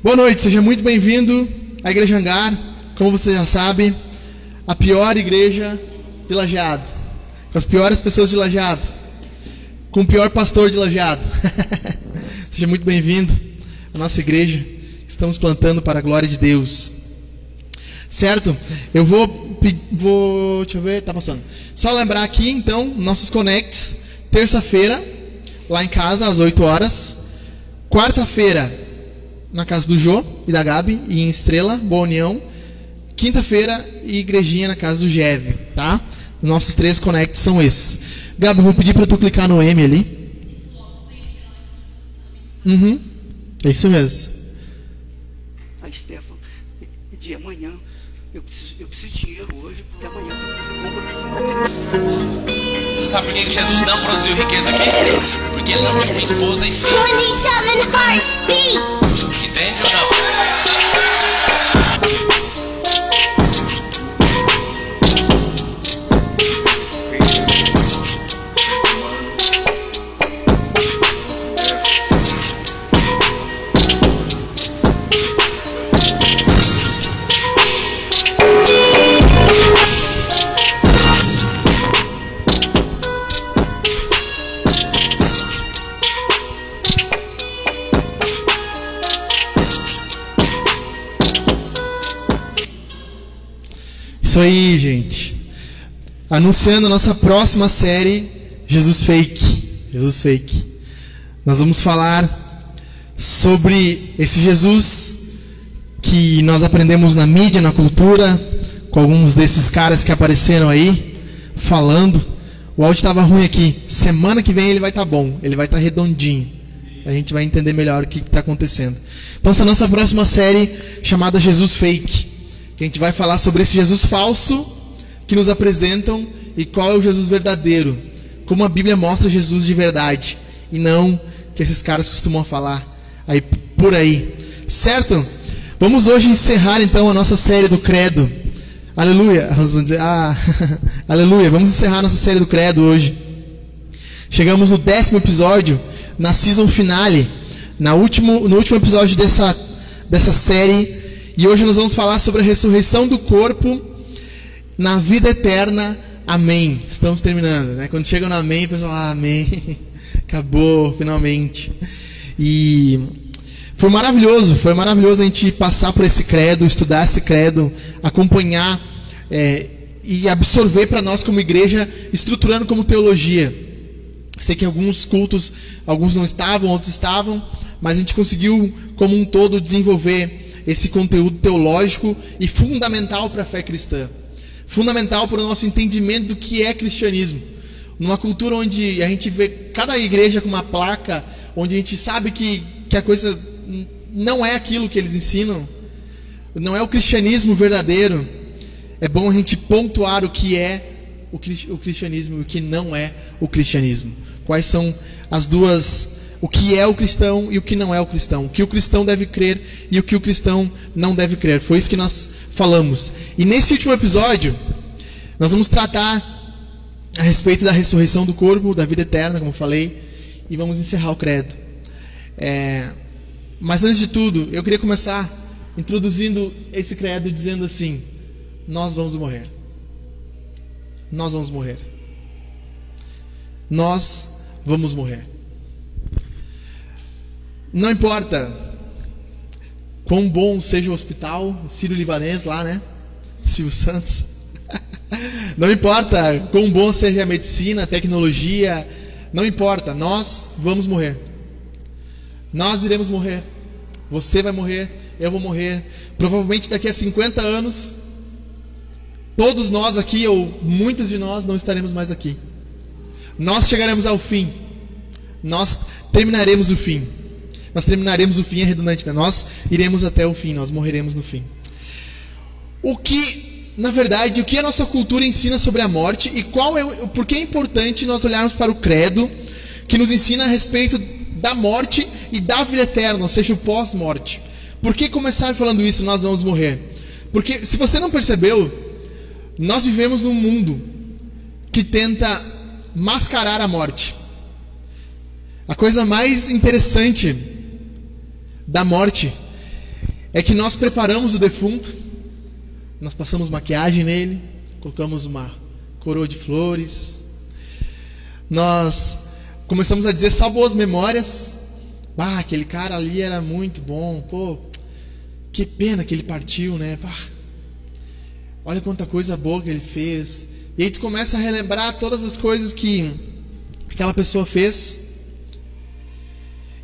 Boa noite, seja muito bem-vindo à Igreja Hangar. Como você já sabe, a pior igreja de Lajeado, com as piores pessoas de Lajeado, com o pior pastor de Lajeado. seja muito bem-vindo à nossa igreja que estamos plantando para a glória de Deus. Certo? Eu vou, vou, deixa eu ver, tá passando. Só lembrar aqui, então, nossos connects, terça-feira, lá em casa, às 8 horas. Quarta-feira, na casa do Jô e da Gabi, e em Estrela, Boa União. Quinta-feira, igrejinha na casa do Geve, tá? Nossos três connects são esses. Gabi, vou pedir para tu clicar no M ali. Uhum. É isso mesmo. Aí, Stefan, de amanhã, eu preciso, eu preciso de dinheiro hoje, porque amanhã eu tenho que fazer compra de. Você sabe por que Jesus não produziu riqueza aqui? Porque ele não tinha uma esposa e filho. 27 hearts beat. Entende ou não? Isso aí, gente. Anunciando a nossa próxima série, Jesus Fake. Jesus Fake. Nós vamos falar sobre esse Jesus que nós aprendemos na mídia, na cultura, com alguns desses caras que apareceram aí, falando. O áudio estava ruim aqui. Semana que vem ele vai estar bom, ele vai estar redondinho. A gente vai entender melhor o que está acontecendo. Então, essa é a nossa próxima série chamada Jesus Fake que a gente vai falar sobre esse Jesus falso que nos apresentam e qual é o Jesus verdadeiro. Como a Bíblia mostra Jesus de verdade e não que esses caras costumam falar aí por aí. Certo? Vamos hoje encerrar então a nossa série do Credo. Aleluia. Vamos dizer, ah, aleluia. Vamos encerrar nossa série do Credo hoje. Chegamos no décimo episódio, na season finale, na último, no último episódio dessa, dessa série e hoje nós vamos falar sobre a ressurreição do corpo na vida eterna. Amém. Estamos terminando, né? Quando chega no amém, o pessoal, ah, amém. Acabou, finalmente. E foi maravilhoso, foi maravilhoso a gente passar por esse credo, estudar esse credo, acompanhar é, e absorver para nós como igreja, estruturando como teologia. Sei que alguns cultos, alguns não estavam, outros estavam, mas a gente conseguiu, como um todo, desenvolver esse conteúdo teológico e fundamental para a fé cristã. Fundamental para o nosso entendimento do que é cristianismo. Numa cultura onde a gente vê cada igreja com uma placa, onde a gente sabe que, que a coisa não é aquilo que eles ensinam, não é o cristianismo verdadeiro. É bom a gente pontuar o que é o cristianismo e o que não é o cristianismo. Quais são as duas o que é o cristão e o que não é o cristão, o que o cristão deve crer e o que o cristão não deve crer. Foi isso que nós falamos. E nesse último episódio, nós vamos tratar a respeito da ressurreição do corpo, da vida eterna, como falei, e vamos encerrar o credo. É, mas antes de tudo, eu queria começar introduzindo esse credo dizendo assim: Nós vamos morrer. Nós vamos morrer. Nós vamos morrer. Não importa quão bom seja o hospital, Sírio-Libanês lá, né? Silvio Santos. Não importa quão bom seja a medicina, a tecnologia, não importa, nós vamos morrer. Nós iremos morrer. Você vai morrer, eu vou morrer. Provavelmente daqui a 50 anos, todos nós aqui, ou muitos de nós, não estaremos mais aqui. Nós chegaremos ao fim. Nós terminaremos o fim. Nós terminaremos o fim, é redundante, né? Nós iremos até o fim, nós morreremos no fim. O que, na verdade, o que a nossa cultura ensina sobre a morte e qual é, por que é importante nós olharmos para o credo que nos ensina a respeito da morte e da vida eterna, ou seja, o pós-morte. Por que começar falando isso? Nós vamos morrer. Porque, se você não percebeu, nós vivemos num mundo que tenta mascarar a morte. A coisa mais interessante da morte é que nós preparamos o defunto, nós passamos maquiagem nele, colocamos uma coroa de flores, nós começamos a dizer só boas memórias. Ah, aquele cara ali era muito bom, pô, que pena que ele partiu, né? Pá, olha quanta coisa boa que ele fez. E aí tu começa a relembrar todas as coisas que aquela pessoa fez.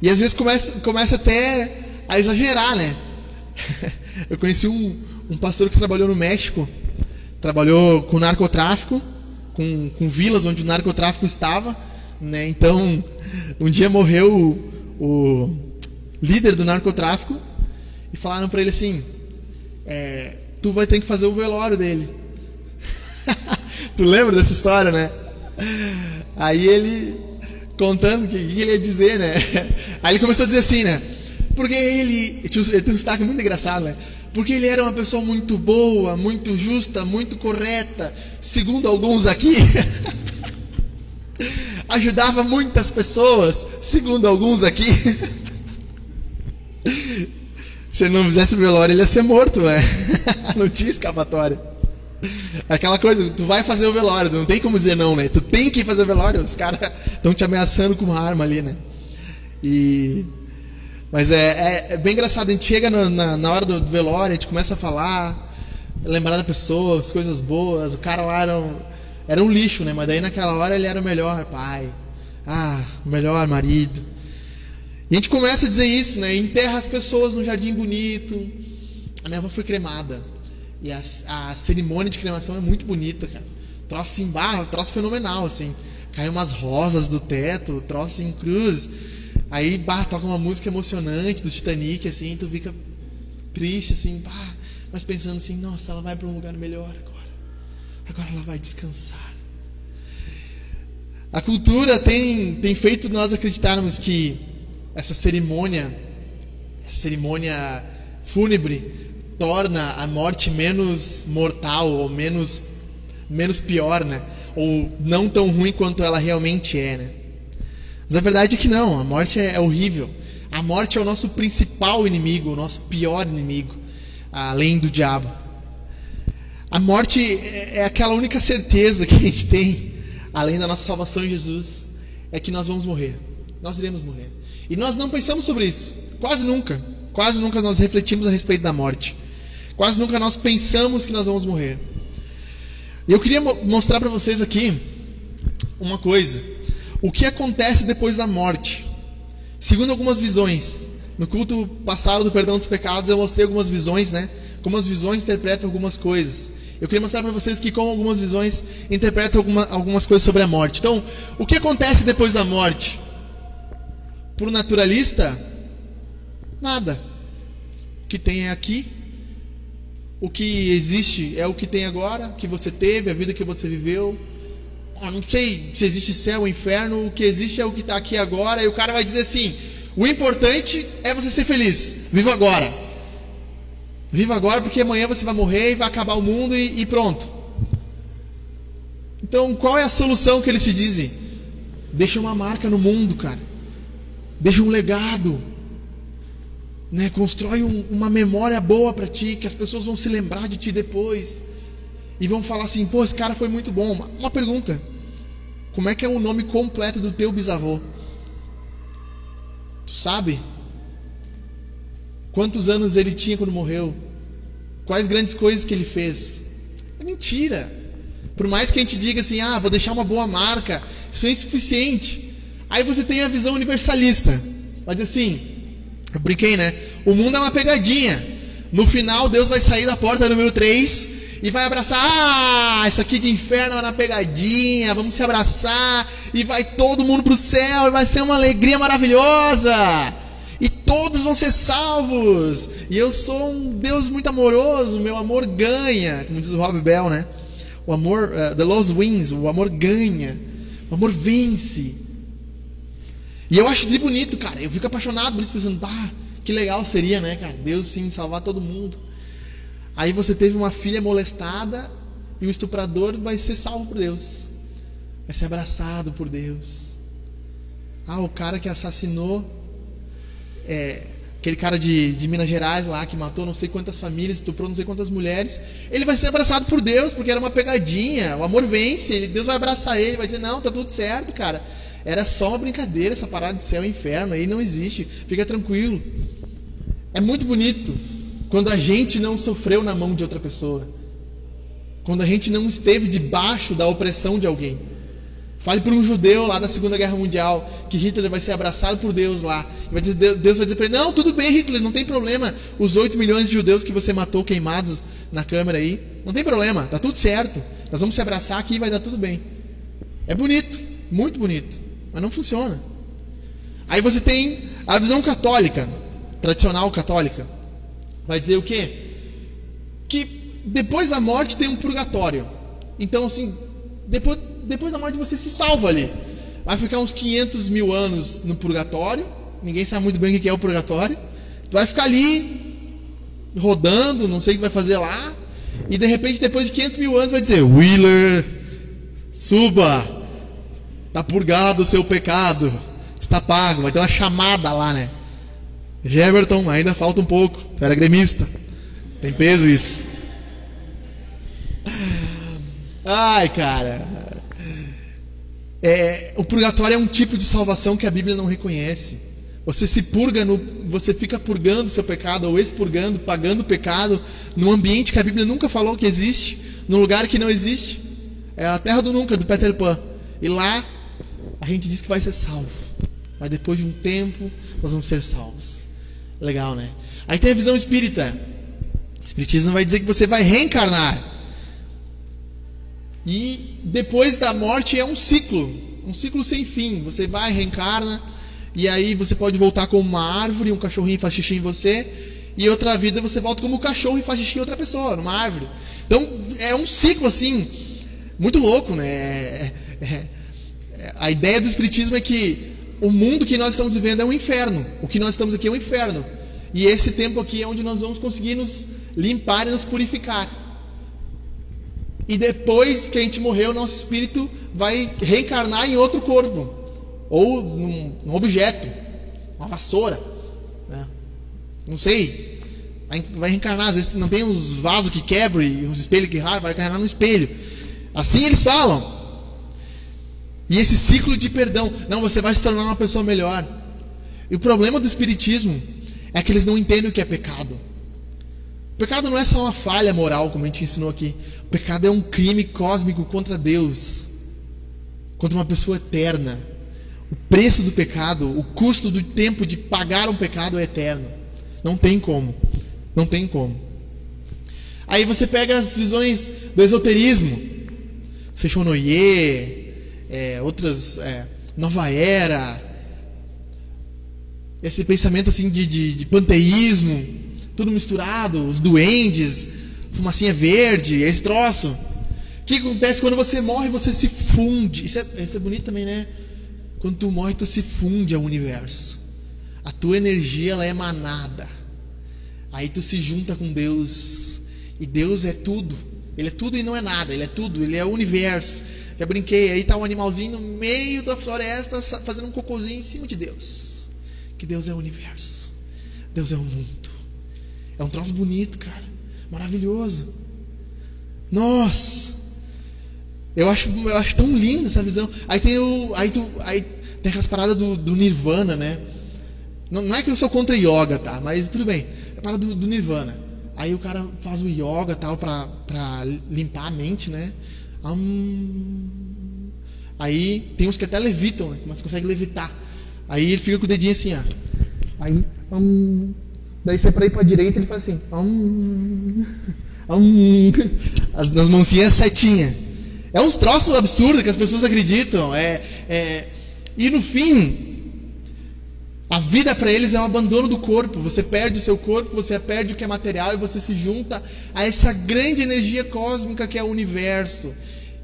E às vezes começa, começa até a exagerar, né? Eu conheci um, um pastor que trabalhou no México, trabalhou com narcotráfico, com, com vilas onde o narcotráfico estava, né? Então, um dia morreu o, o líder do narcotráfico e falaram para ele assim: é, tu vai ter que fazer o velório dele. tu lembra dessa história, né? Aí ele contando o que, que, ele ia dizer, né? Aí ele começou a dizer assim, né? Porque ele, ele tem um destaque muito engraçado, né? Porque ele era uma pessoa muito boa, muito justa, muito correta, segundo alguns aqui. ajudava muitas pessoas, segundo alguns aqui. Se ele não fizesse velório, ele ia ser morto, né? não tinha escapatória. Aquela coisa, tu vai fazer o velório, não tem como dizer não, né? Tu tem que fazer o velório, os caras estão te ameaçando com uma arma ali, né? E mas é, é, é, bem engraçado, a gente chega na, na, na, hora do velório, a gente começa a falar, lembrar da pessoa, as coisas boas, o cara lá era um, era um lixo, né? Mas daí naquela hora ele era o melhor pai, ah, o melhor marido. E a gente começa a dizer isso, né? Enterra as pessoas no jardim bonito. A minha avó foi cremada. E a, a cerimônia de cremação é muito bonita, cara. Troço assim, barra, troço fenomenal, assim. Caiu umas rosas do teto, troço em cruz. Aí, bah, toca uma música emocionante do Titanic, assim, tu fica triste, assim, bah, mas pensando assim, nossa, ela vai para um lugar melhor agora. Agora ela vai descansar. A cultura tem, tem feito nós acreditarmos que essa cerimônia, essa cerimônia fúnebre, torna a morte menos mortal ou menos, menos pior, né? Ou não tão ruim quanto ela realmente é, né? Mas a verdade é que não, a morte é, é horrível. A morte é o nosso principal inimigo, o nosso pior inimigo, além do diabo. A morte é, é aquela única certeza que a gente tem, além da nossa salvação em Jesus, é que nós vamos morrer. Nós iremos morrer. E nós não pensamos sobre isso, quase nunca. Quase nunca nós refletimos a respeito da morte. Quase nunca nós pensamos que nós vamos morrer. E eu queria mostrar para vocês aqui uma coisa o que acontece depois da morte. Segundo algumas visões, no culto passado do perdão dos pecados, eu mostrei algumas visões, né? Como as visões interpretam algumas coisas. Eu queria mostrar para vocês que como algumas visões interpretam alguma, algumas coisas sobre a morte. Então, o que acontece depois da morte? Para o naturalista, nada. O que tem é aqui, o que existe é o que tem agora, que você teve, a vida que você viveu, ah, não sei se existe céu ou inferno, o que existe é o que está aqui agora, e o cara vai dizer assim: o importante é você ser feliz, viva agora. Viva agora, porque amanhã você vai morrer e vai acabar o mundo e, e pronto. Então, qual é a solução que eles te dizem? Deixa uma marca no mundo, cara. Deixa um legado. Né? Constrói um, uma memória boa para ti, que as pessoas vão se lembrar de ti depois e vão falar assim: pô, esse cara foi muito bom. Uma, uma pergunta: como é que é o nome completo do teu bisavô? Tu sabe? Quantos anos ele tinha quando morreu? Quais grandes coisas que ele fez? É mentira. Por mais que a gente diga assim, ah, vou deixar uma boa marca, isso é insuficiente. Aí você tem a visão universalista. Mas assim, eu brinquei, né? O mundo é uma pegadinha. No final, Deus vai sair da porta número 3 e vai abraçar. Ah, isso aqui de inferno é na pegadinha. Vamos se abraçar e vai todo mundo para o céu vai ser uma alegria maravilhosa. E todos vão ser salvos. E eu sou um Deus muito amoroso. Meu amor ganha, como diz o Rob Bell, né? O amor, uh, the lost wins. O amor ganha. O amor vence. E eu acho de bonito, cara. Eu fico apaixonado por isso, pensando, bah, que legal seria, né, cara? Deus sim salvar todo mundo. Aí você teve uma filha molestada e o estuprador vai ser salvo por Deus, vai ser abraçado por Deus. Ah, o cara que assassinou é, aquele cara de, de Minas Gerais lá que matou não sei quantas famílias, estuprou não sei quantas mulheres, ele vai ser abraçado por Deus, porque era uma pegadinha, o amor vence, ele, Deus vai abraçar ele, vai dizer, não, tá tudo certo, cara. Era só uma brincadeira essa parada de céu e inferno, aí não existe, fica tranquilo. É muito bonito quando a gente não sofreu na mão de outra pessoa. Quando a gente não esteve debaixo da opressão de alguém. Fale para um judeu lá da Segunda Guerra Mundial que Hitler vai ser abraçado por Deus lá. Vai dizer, Deus vai dizer para ele: Não, tudo bem, Hitler, não tem problema. Os 8 milhões de judeus que você matou queimados na câmera aí, não tem problema, tá tudo certo. Nós vamos se abraçar aqui e vai dar tudo bem. É bonito, muito bonito, mas não funciona. Aí você tem a visão católica, tradicional católica. Vai dizer o quê? Que depois da morte tem um purgatório. Então, assim, depois depois da morte você se salva ali. Vai ficar uns 500 mil anos no purgatório. Ninguém sabe muito bem o que é o purgatório. Tu vai ficar ali, rodando, não sei o que vai fazer lá. E de repente, depois de 500 mil anos, vai dizer: Wheeler, suba, está purgado o seu pecado, está pago. Vai ter uma chamada lá, né? Jeverton, ainda falta um pouco. Tu era gremista. Tem peso isso. Ai, cara. É, o purgatório é um tipo de salvação que a Bíblia não reconhece. Você se purga, no, você fica purgando seu pecado, ou expurgando, pagando o pecado, num ambiente que a Bíblia nunca falou que existe, num lugar que não existe. É a terra do nunca, do Peter Pan. E lá a gente diz que vai ser salvo. Mas depois de um tempo nós vamos ser salvos. Legal, né? Aí tem a visão espírita. O espiritismo vai dizer que você vai reencarnar. E depois da morte é um ciclo, um ciclo sem fim. Você vai, reencarna, e aí você pode voltar como uma árvore, um cachorrinho faz xixi em você, e outra vida você volta como um cachorro e faz xixi em outra pessoa, numa árvore. Então é um ciclo assim, muito louco, né? É, é, é, a ideia do Espiritismo é que o mundo que nós estamos vivendo é um inferno. O que nós estamos aqui é um inferno. E esse tempo aqui é onde nós vamos conseguir nos limpar e nos purificar. E depois que a gente morrer, o nosso espírito vai reencarnar em outro corpo, ou num, num objeto, uma vassoura, né? não sei. Vai, reencarnar, às vezes não tem uns vasos que quebram e uns espelhos que rasgam, vai reencarnar num espelho. Assim eles falam. E esse ciclo de perdão, não, você vai se tornar uma pessoa melhor. E o problema do espiritismo é que eles não entendem o que é pecado. O pecado não é só uma falha moral, como a gente ensinou aqui. O pecado é um crime cósmico contra Deus, contra uma pessoa eterna. O preço do pecado, o custo do tempo de pagar um pecado é eterno. Não tem como. Não tem como. Aí você pega as visões do esoterismo, Sechonoye, é, outras, é, Nova Era, esse pensamento assim de, de, de panteísmo, tudo misturado, os duendes, fumacinha verde, esse troço. O que acontece quando você morre, você se funde. Isso é, isso é bonito também, né? Quando tu morre, tu se funde ao universo. A tua energia ela é emanada. Aí tu se junta com Deus. E Deus é tudo. Ele é tudo e não é nada. Ele é tudo. Ele é o universo. Já brinquei. Aí tá um animalzinho no meio da floresta fazendo um cocôzinho em cima de Deus. Que Deus é o universo. Deus é o mundo. É um troço bonito, cara. Maravilhoso. Nossa! Eu acho, eu acho tão linda essa visão. Aí tem o. Aí, tu, aí tem aquelas paradas do, do Nirvana, né? Não, não, é que eu sou contra yoga, tá? Mas tudo bem. É a parada do, do Nirvana. Aí o cara faz o yoga tal pra, pra limpar a mente, né? Hum, aí tem uns que até levitam, né? mas consegue levitar. Aí ele fica com o dedinho assim, ó. Aí. Hum, Daí você para ir para a direita ele faz assim. Hum, hum. As, nas mãozinhas setinha. É uns troços absurdos que as pessoas acreditam. É, é, e no fim, a vida para eles é um abandono do corpo. Você perde o seu corpo, você perde o que é material e você se junta a essa grande energia cósmica que é o universo.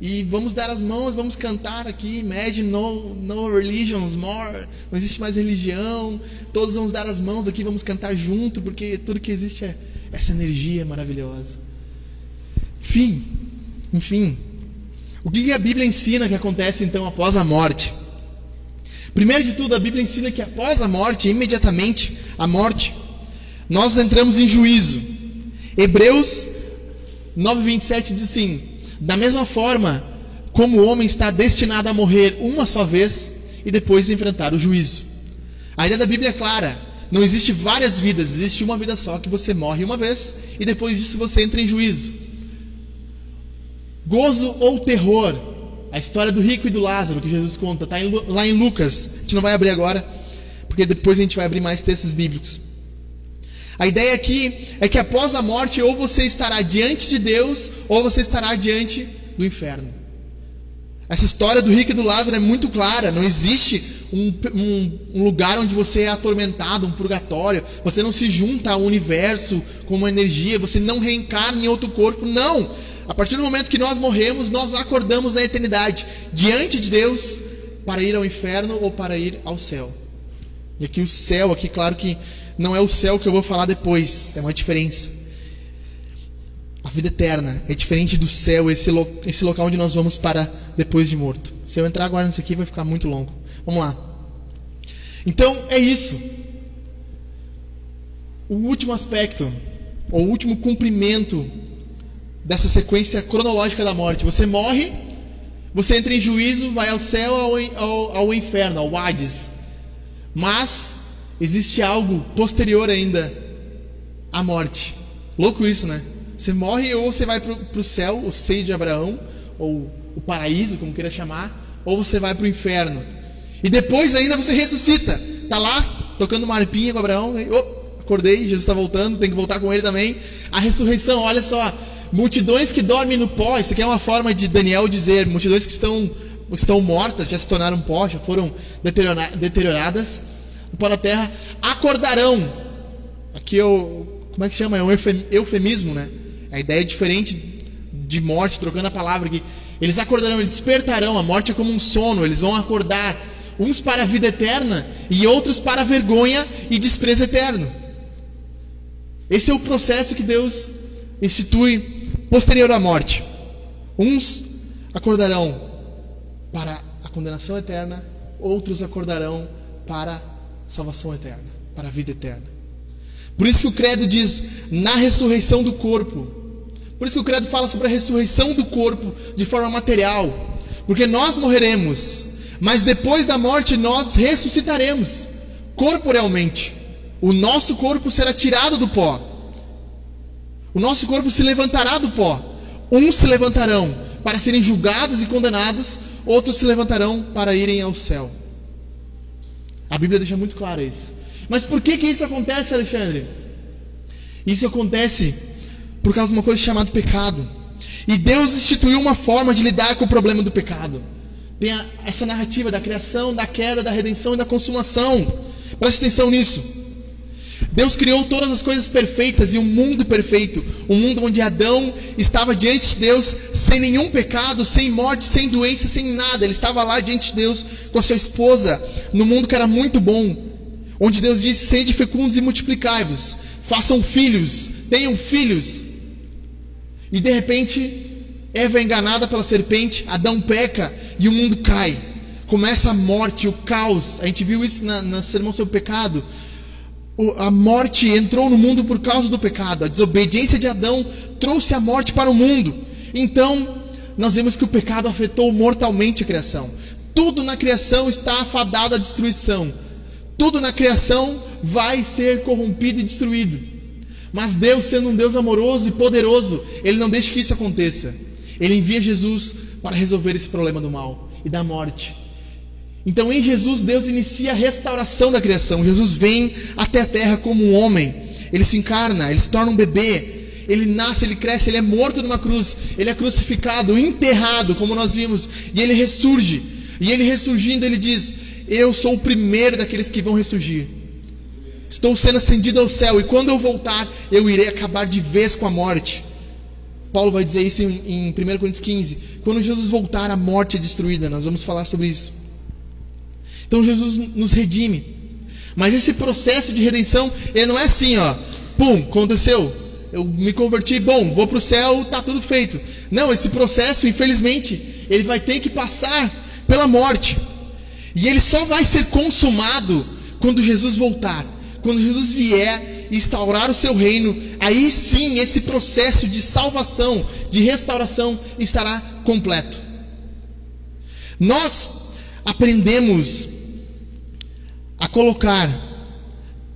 E vamos dar as mãos, vamos cantar aqui. Imagine no, no religions more. Não existe mais religião. Todos vamos dar as mãos aqui, vamos cantar junto, porque tudo que existe é essa energia maravilhosa. Enfim, enfim. O que a Bíblia ensina que acontece então após a morte? Primeiro de tudo, a Bíblia ensina que após a morte, imediatamente, a morte, nós entramos em juízo. Hebreus 9:27 diz assim: Da mesma forma como o homem está destinado a morrer uma só vez e depois enfrentar o juízo. A ideia da Bíblia é clara. Não existe várias vidas, existe uma vida só que você morre uma vez e depois disso você entra em juízo. Gozo ou terror? A história do rico e do Lázaro que Jesus conta, está lá em Lucas. A gente não vai abrir agora, porque depois a gente vai abrir mais textos bíblicos. A ideia aqui é que após a morte, ou você estará diante de Deus, ou você estará diante do inferno. Essa história do rico e do Lázaro é muito clara. Não existe um, um, um, lugar onde você é atormentado, um purgatório. Você não se junta ao universo com uma energia. Você não reencarna em outro corpo. Não. A partir do momento que nós morremos, nós acordamos na eternidade diante de Deus para ir ao inferno ou para ir ao céu. E aqui o céu, aqui claro que não é o céu que eu vou falar depois, tem uma diferença. A vida eterna é diferente do céu, esse, lo, esse local onde nós vamos para depois de morto. Se eu entrar agora nisso aqui, vai ficar muito longo. Vamos lá. Então, é isso. O último aspecto, ou o último cumprimento dessa sequência cronológica da morte. Você morre, você entra em juízo, vai ao céu, ao, ao, ao inferno, ao Hades. Mas existe algo posterior ainda à morte. Louco isso, né? Você morre ou você vai para o céu, o seio de Abraão, ou o paraíso, como queira chamar, ou você vai para o inferno. E depois ainda você ressuscita. Tá lá, tocando uma arpinha com Abraão. Né? Oh, acordei, Jesus está voltando, tem que voltar com ele também. A ressurreição, olha só. Multidões que dormem no pó, isso aqui é uma forma de Daniel dizer, multidões que estão, estão mortas, já se tornaram pó, já foram deterioradas pó da terra, acordarão. Aqui eu, como é que chama? É um eufemismo, né? A ideia é diferente de morte, trocando a palavra aqui. Eles acordarão, eles despertarão, a morte é como um sono, eles vão acordar, uns para a vida eterna e outros para a vergonha e desprezo eterno. Esse é o processo que Deus institui posterior à morte. Uns acordarão para a condenação eterna, outros acordarão para salvação eterna, para a vida eterna. Por isso que o credo diz na ressurreição do corpo. Por isso que o credo fala sobre a ressurreição do corpo de forma material, porque nós morreremos, mas depois da morte nós ressuscitaremos corporalmente. O nosso corpo será tirado do pó o nosso corpo se levantará do pó. Uns se levantarão para serem julgados e condenados, outros se levantarão para irem ao céu. A Bíblia deixa muito claro isso. Mas por que, que isso acontece, Alexandre? Isso acontece por causa de uma coisa chamada pecado. E Deus instituiu uma forma de lidar com o problema do pecado. Tem a, essa narrativa da criação, da queda, da redenção e da consumação. Preste atenção nisso. Deus criou todas as coisas perfeitas e um mundo perfeito, um mundo onde Adão estava diante de Deus sem nenhum pecado, sem morte, sem doença, sem nada. Ele estava lá diante de Deus com a sua esposa, no mundo que era muito bom, onde Deus disse: "Sede fecundos e multiplicai-vos, façam filhos, tenham filhos". E de repente, Eva é enganada pela serpente, Adão peca e o mundo cai. Começa a morte, o caos. A gente viu isso na, na sermão sobre o pecado a morte entrou no mundo por causa do pecado. A desobediência de Adão trouxe a morte para o mundo. Então, nós vemos que o pecado afetou mortalmente a criação. Tudo na criação está afadado à destruição. Tudo na criação vai ser corrompido e destruído. Mas Deus, sendo um Deus amoroso e poderoso, Ele não deixa que isso aconteça. Ele envia Jesus para resolver esse problema do mal e da morte. Então, em Jesus, Deus inicia a restauração da criação. Jesus vem até a terra como um homem. Ele se encarna, ele se torna um bebê. Ele nasce, ele cresce, ele é morto numa cruz. Ele é crucificado, enterrado, como nós vimos. E ele ressurge. E ele ressurgindo, ele diz: Eu sou o primeiro daqueles que vão ressurgir. Estou sendo ascendido ao céu. E quando eu voltar, eu irei acabar de vez com a morte. Paulo vai dizer isso em, em 1 Coríntios 15. Quando Jesus voltar, a morte é destruída. Nós vamos falar sobre isso. Então Jesus nos redime. Mas esse processo de redenção, ele não é assim, ó. Pum, aconteceu. Eu me converti, bom, vou para o céu, tá tudo feito. Não, esse processo, infelizmente, ele vai ter que passar pela morte. E ele só vai ser consumado quando Jesus voltar. Quando Jesus vier instaurar o seu reino, aí sim esse processo de salvação, de restauração estará completo. Nós aprendemos a colocar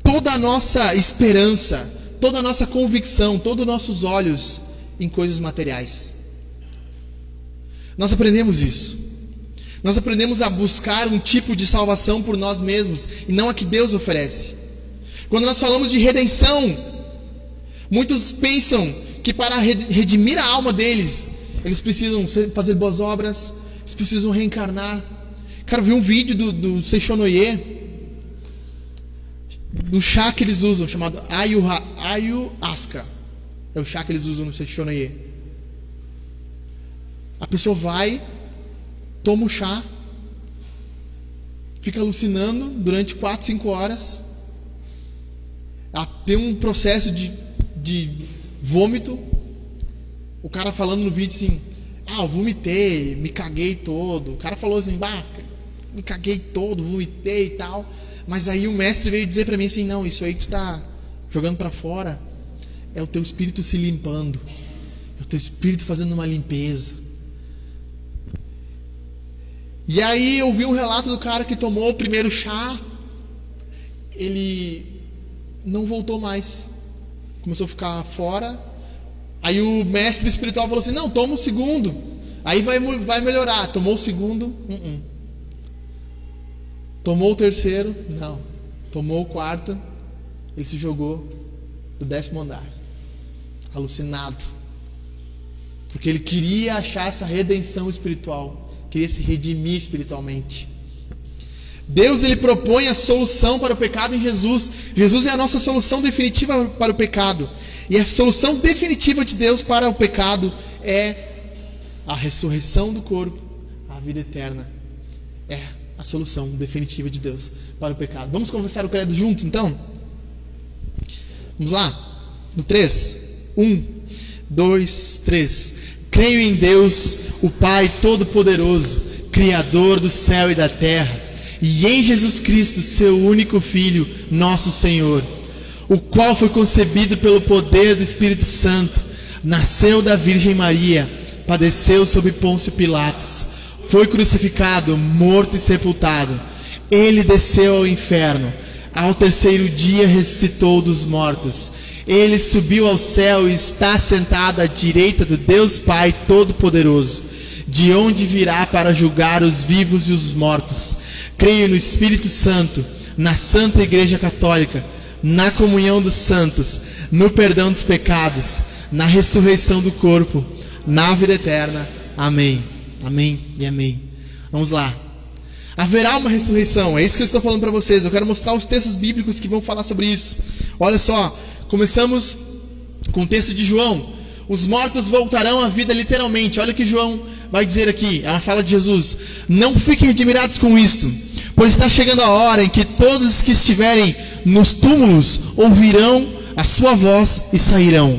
toda a nossa esperança, toda a nossa convicção, todos os nossos olhos em coisas materiais. Nós aprendemos isso. Nós aprendemos a buscar um tipo de salvação por nós mesmos e não a que Deus oferece. Quando nós falamos de redenção, muitos pensam que para redimir a alma deles, eles precisam fazer boas obras, eles precisam reencarnar. Cara, eu vi um vídeo do, do Seixonoye, do chá que eles usam, chamado Ayahuasca. É o chá que eles usam no Seixonoye. A pessoa vai, toma o chá, fica alucinando durante 4, 5 horas, tem um processo de, de vômito. O cara falando no vídeo assim: Ah, eu vomitei, me caguei todo. O cara falou assim: Bah, me caguei todo, vomitei e tal. Mas aí o mestre veio dizer para mim assim: Não, isso aí que tu tá jogando para fora é o teu espírito se limpando, é o teu espírito fazendo uma limpeza. E aí eu vi um relato do cara que tomou o primeiro chá, ele não voltou mais. Começou a ficar fora. Aí o mestre espiritual falou assim: Não, toma o segundo. Aí vai, vai melhorar. Tomou o segundo. Uh -uh. Tomou o terceiro. Não. Tomou o quarto. Ele se jogou do décimo andar. Alucinado. Porque ele queria achar essa redenção espiritual. Queria se redimir espiritualmente. Deus ele propõe a solução para o pecado em Jesus. Jesus é a nossa solução definitiva para o pecado. E a solução definitiva de Deus para o pecado é a ressurreição do corpo, a vida eterna. É solução definitiva de Deus para o pecado. Vamos conversar o credo juntos então? Vamos lá? No 3. 1, 2, 3. Creio em Deus, o Pai Todo-Poderoso, Criador do céu e da terra e em Jesus Cristo, seu único Filho, nosso Senhor, o qual foi concebido pelo poder do Espírito Santo, nasceu da Virgem Maria, padeceu sob Pôncio Pilatos, foi crucificado, morto e sepultado. Ele desceu ao inferno, ao terceiro dia ressuscitou dos mortos. Ele subiu ao céu e está sentado à direita do Deus Pai Todo-Poderoso, de onde virá para julgar os vivos e os mortos. Creio no Espírito Santo, na Santa Igreja Católica, na comunhão dos santos, no perdão dos pecados, na ressurreição do corpo, na vida eterna. Amém. Amém e amém. Vamos lá. Haverá uma ressurreição, é isso que eu estou falando para vocês. Eu quero mostrar os textos bíblicos que vão falar sobre isso. Olha só, começamos com o texto de João. Os mortos voltarão à vida literalmente. Olha o que João vai dizer aqui, é uma fala de Jesus. Não fiquem admirados com isto, pois está chegando a hora em que todos os que estiverem nos túmulos ouvirão a sua voz e sairão.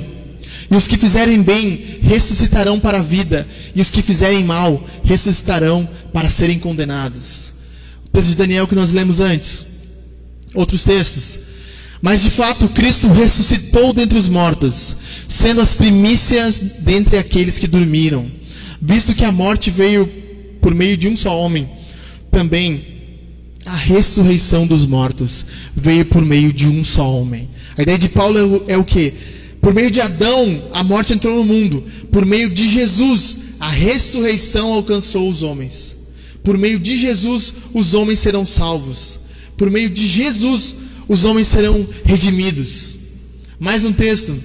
E os que fizerem bem ressuscitarão para a vida, e os que fizerem mal ressuscitarão para serem condenados. O texto de Daniel que nós lemos antes. Outros textos. Mas de fato, Cristo ressuscitou dentre os mortos, sendo as primícias dentre aqueles que dormiram. Visto que a morte veio por meio de um só homem, também a ressurreição dos mortos veio por meio de um só homem. A ideia de Paulo é o, é o que? Por meio de Adão, a morte entrou no mundo. Por meio de Jesus, a ressurreição alcançou os homens. Por meio de Jesus, os homens serão salvos. Por meio de Jesus, os homens serão redimidos. Mais um texto.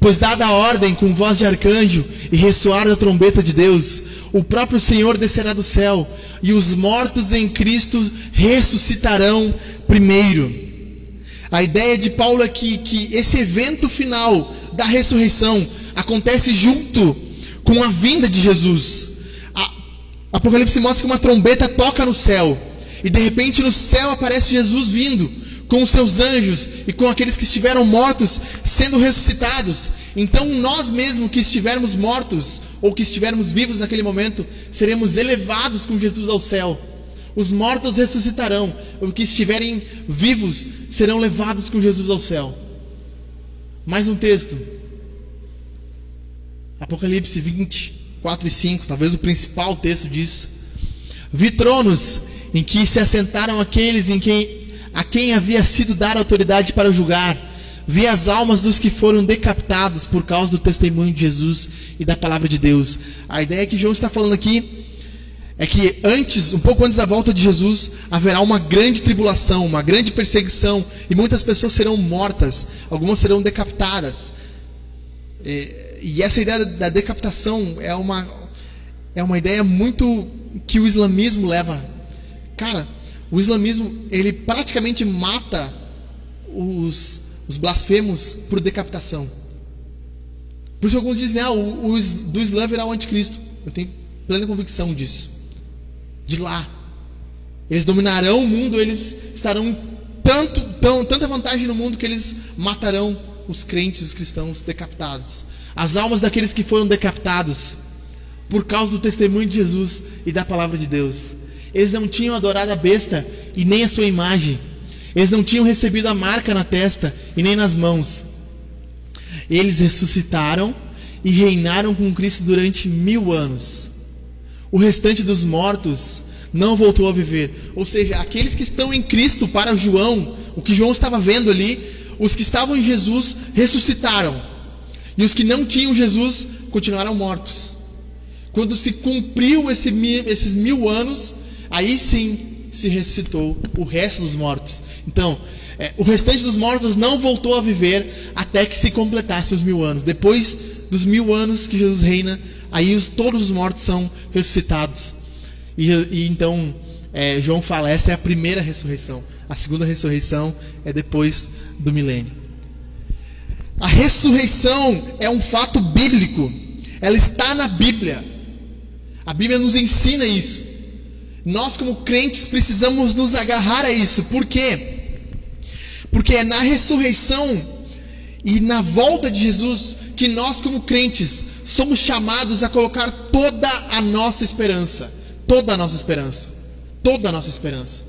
Pois dada a ordem com voz de arcanjo e ressoar da trombeta de Deus, o próprio Senhor descerá do céu e os mortos em Cristo ressuscitarão primeiro. A ideia de Paulo é que, que esse evento final da ressurreição acontece junto com a vinda de Jesus. A, Apocalipse mostra que uma trombeta toca no céu e de repente no céu aparece Jesus vindo com os seus anjos e com aqueles que estiveram mortos sendo ressuscitados. Então nós mesmos que estivermos mortos ou que estivermos vivos naquele momento, seremos elevados com Jesus ao céu. Os mortos ressuscitarão, os que estiverem vivos serão levados com Jesus ao céu. Mais um texto. Apocalipse 20, 4 e 5, talvez o principal texto disso. Vi tronos em que se assentaram aqueles em quem, a quem havia sido dada autoridade para julgar. Vi as almas dos que foram decapitados por causa do testemunho de Jesus e da palavra de Deus. A ideia que João está falando aqui é que antes, um pouco antes da volta de Jesus, haverá uma grande tribulação, uma grande perseguição, e muitas pessoas serão mortas, algumas serão decapitadas. E, e essa ideia da decapitação é uma, é uma ideia muito que o islamismo leva. Cara, o islamismo, ele praticamente mata os, os blasfemos por decapitação. Por isso alguns dizem, ah, o, o do Islã virá o anticristo. Eu tenho plena convicção disso de lá. Eles dominarão o mundo, eles estarão tanto, tão, tanta vantagem no mundo que eles matarão os crentes, os cristãos decapitados. As almas daqueles que foram decapitados por causa do testemunho de Jesus e da palavra de Deus. Eles não tinham adorado a besta e nem a sua imagem. Eles não tinham recebido a marca na testa e nem nas mãos. Eles ressuscitaram e reinaram com Cristo durante mil anos. O restante dos mortos não voltou a viver. Ou seja, aqueles que estão em Cristo para João, o que João estava vendo ali, os que estavam em Jesus ressuscitaram. E os que não tinham Jesus continuaram mortos. Quando se cumpriu esse, esses mil anos, aí sim se ressuscitou o resto dos mortos. Então, é, o restante dos mortos não voltou a viver até que se completasse os mil anos. Depois dos mil anos que Jesus reina, aí os, todos os mortos são ressuscitados. E, e então é, João fala: essa é a primeira ressurreição. A segunda ressurreição é depois do milênio. A ressurreição é um fato bíblico. Ela está na Bíblia. A Bíblia nos ensina isso. Nós, como crentes, precisamos nos agarrar a isso. Por quê? Porque é na ressurreição e na volta de Jesus que nós, como crentes, somos chamados a colocar toda a nossa esperança. Toda a nossa esperança. Toda a nossa esperança.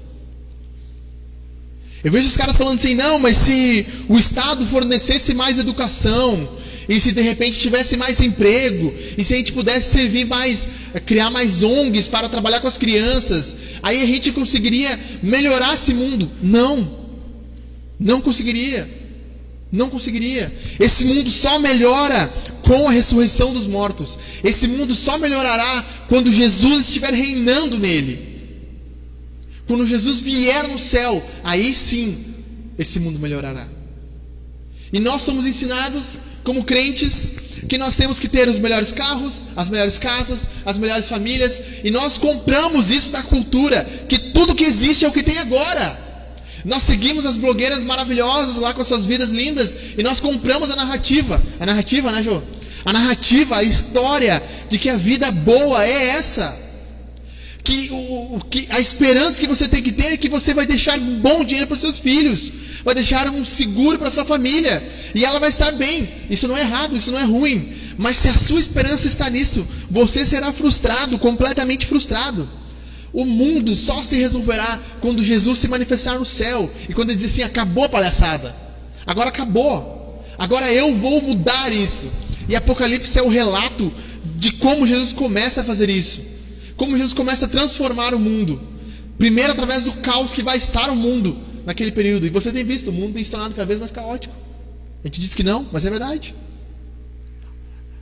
Eu vejo os caras falando assim: não, mas se o Estado fornecesse mais educação, e se de repente tivesse mais emprego, e se a gente pudesse servir mais, eh, criar mais ONGs para trabalhar com as crianças, aí a gente conseguiria melhorar esse mundo. Não, não conseguiria. Não conseguiria. Esse mundo só melhora com a ressurreição dos mortos. Esse mundo só melhorará quando Jesus estiver reinando nele. Quando Jesus vier no céu, aí sim esse mundo melhorará. E nós somos ensinados, como crentes, que nós temos que ter os melhores carros, as melhores casas, as melhores famílias, e nós compramos isso da cultura, que tudo que existe é o que tem agora. Nós seguimos as blogueiras maravilhosas lá com suas vidas lindas e nós compramos a narrativa. A narrativa, né, Jô? A narrativa, a história de que a vida boa é essa. Que, o, que a esperança que você tem que ter é que você vai deixar um bom dinheiro para os seus filhos, vai deixar um seguro para sua família e ela vai estar bem. Isso não é errado, isso não é ruim. Mas se a sua esperança está nisso, você será frustrado, completamente frustrado. O mundo só se resolverá quando Jesus se manifestar no céu e quando ele diz assim: acabou a palhaçada, agora acabou, agora eu vou mudar isso. E Apocalipse é o relato de como Jesus começa a fazer isso, como Jesus começa a transformar o mundo. Primeiro, através do caos que vai estar o mundo naquele período. E você tem visto, o mundo tem se tornado cada vez mais caótico. A gente diz que não, mas é verdade.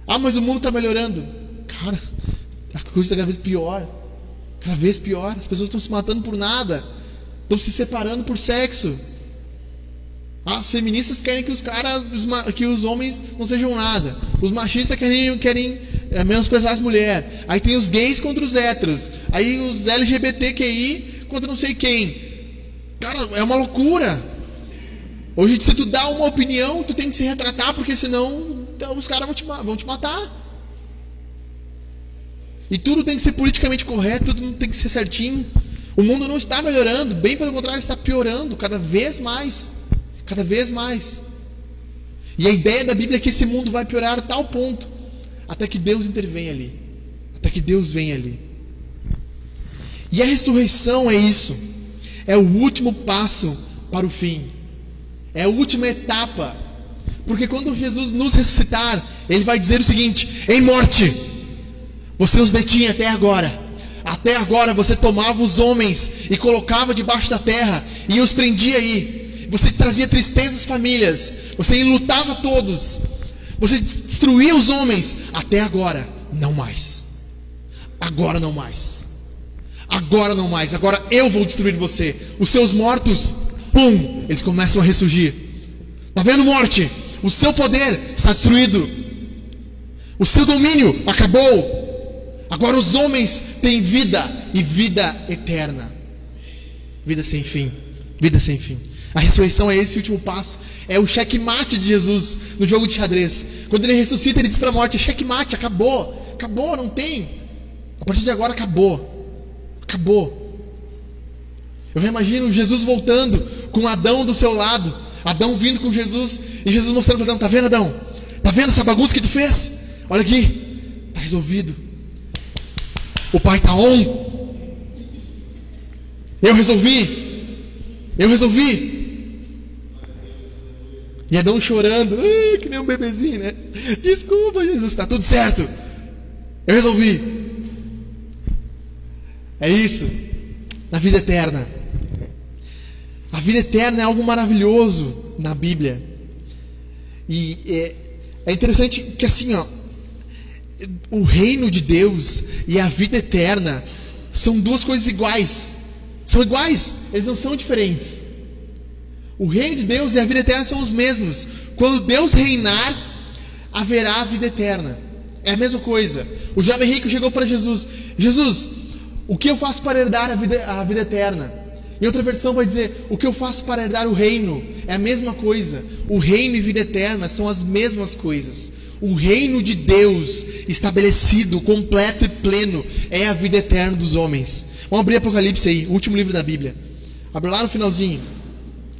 Ah, mas o mundo está melhorando. Cara, a coisa está cada vez pior. Cada vez pior, as pessoas estão se matando por nada, estão se separando por sexo. As feministas querem que os caras, que os homens não sejam nada. Os machistas querem, querem é, menosprezar as mulheres. Aí tem os gays contra os héteros. Aí os LGBTQI contra não sei quem. Cara, é uma loucura. Hoje, se tu dá uma opinião, tu tem que se retratar, porque senão então, os caras vão te, vão te matar. E tudo tem que ser politicamente correto, tudo tem que ser certinho. O mundo não está melhorando, bem pelo contrário, está piorando cada vez mais. Cada vez mais. E a ideia da Bíblia é que esse mundo vai piorar a tal ponto até que Deus intervenha ali. Até que Deus venha ali. E a ressurreição é isso. É o último passo para o fim. É a última etapa. Porque quando Jesus nos ressuscitar, ele vai dizer o seguinte: em morte, você os detinha até agora. Até agora você tomava os homens e colocava debaixo da terra e os prendia aí. Você trazia tristeza às famílias. Você enlutava todos. Você destruía os homens. Até agora, não mais. Agora não mais. Agora não mais. Agora eu vou destruir você. Os seus mortos, pum, eles começam a ressurgir. Tá vendo, morte? O seu poder está destruído. O seu domínio acabou. Agora os homens têm vida e vida eterna. Vida sem fim. Vida sem fim. A ressurreição é esse último passo. É o checkmate de Jesus no jogo de xadrez. Quando ele ressuscita, ele diz para a morte: checkmate, acabou. Acabou, não tem. A partir de agora acabou. Acabou. Eu já imagino Jesus voltando com Adão do seu lado. Adão vindo com Jesus e Jesus mostrando para Adão: Tá vendo, Adão? Tá vendo essa bagunça que tu fez? Olha aqui, tá resolvido. O pai tá on. Eu resolvi. Eu resolvi. E Adão chorando, ah, que nem um bebezinho, né? Desculpa, Jesus, está tudo certo. Eu resolvi. É isso. Na vida eterna. A vida eterna é algo maravilhoso na Bíblia. E é, é interessante que assim, ó, o reino de Deus e a vida eterna são duas coisas iguais. São iguais, eles não são diferentes. O reino de Deus e a vida eterna são os mesmos. Quando Deus reinar, haverá a vida eterna. É a mesma coisa. O jovem rico chegou para Jesus: Jesus, o que eu faço para herdar a vida, a vida eterna? Em outra versão vai dizer: O que eu faço para herdar o reino? É a mesma coisa. O reino e vida eterna são as mesmas coisas. O reino de Deus estabelecido, completo e pleno, é a vida eterna dos homens. Vamos abrir Apocalipse aí, o último livro da Bíblia. Abre lá no finalzinho,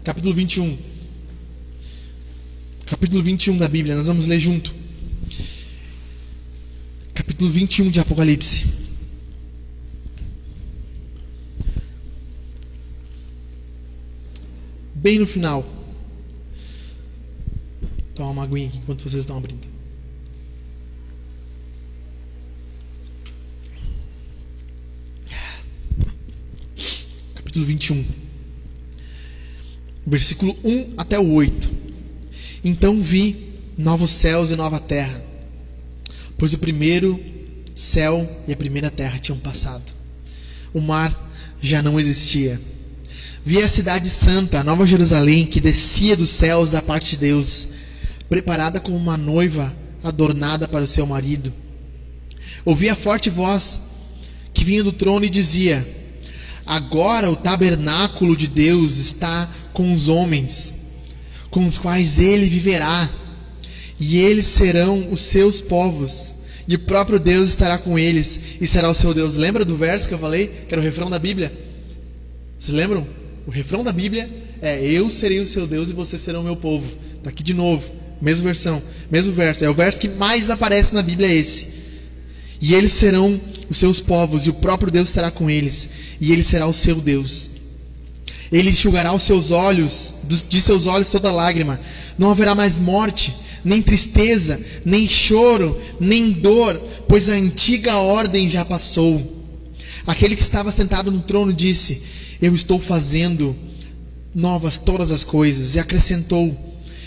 capítulo 21. Capítulo 21 da Bíblia, nós vamos ler junto. Capítulo 21 de Apocalipse. Bem no final. Toma uma aguinha aqui enquanto vocês estão abrindo. Capítulo 21. Versículo 1 até o 8. Então vi novos céus e nova terra, pois o primeiro céu e a primeira terra tinham passado. O mar já não existia. Vi a cidade santa, a nova Jerusalém, que descia dos céus da parte de Deus, preparada como uma noiva adornada para o seu marido. Ouvi a forte voz que vinha do trono e dizia: Agora o tabernáculo de Deus está com os homens, com os quais ele viverá, e eles serão os seus povos, e o próprio Deus estará com eles e será o seu Deus. Lembra do verso que eu falei, que era o refrão da Bíblia? Vocês lembram? O refrão da Bíblia é: Eu serei o seu Deus e vocês serão o meu povo. Está aqui de novo, mesma versão, mesmo verso. É o verso que mais aparece na Bíblia, é esse. E eles serão os seus povos, e o próprio Deus estará com eles, e ele será o seu Deus. Ele enxugará os seus olhos, de seus olhos toda lágrima. Não haverá mais morte, nem tristeza, nem choro, nem dor, pois a antiga ordem já passou. Aquele que estava sentado no trono disse: eu estou fazendo novas todas as coisas. E acrescentou: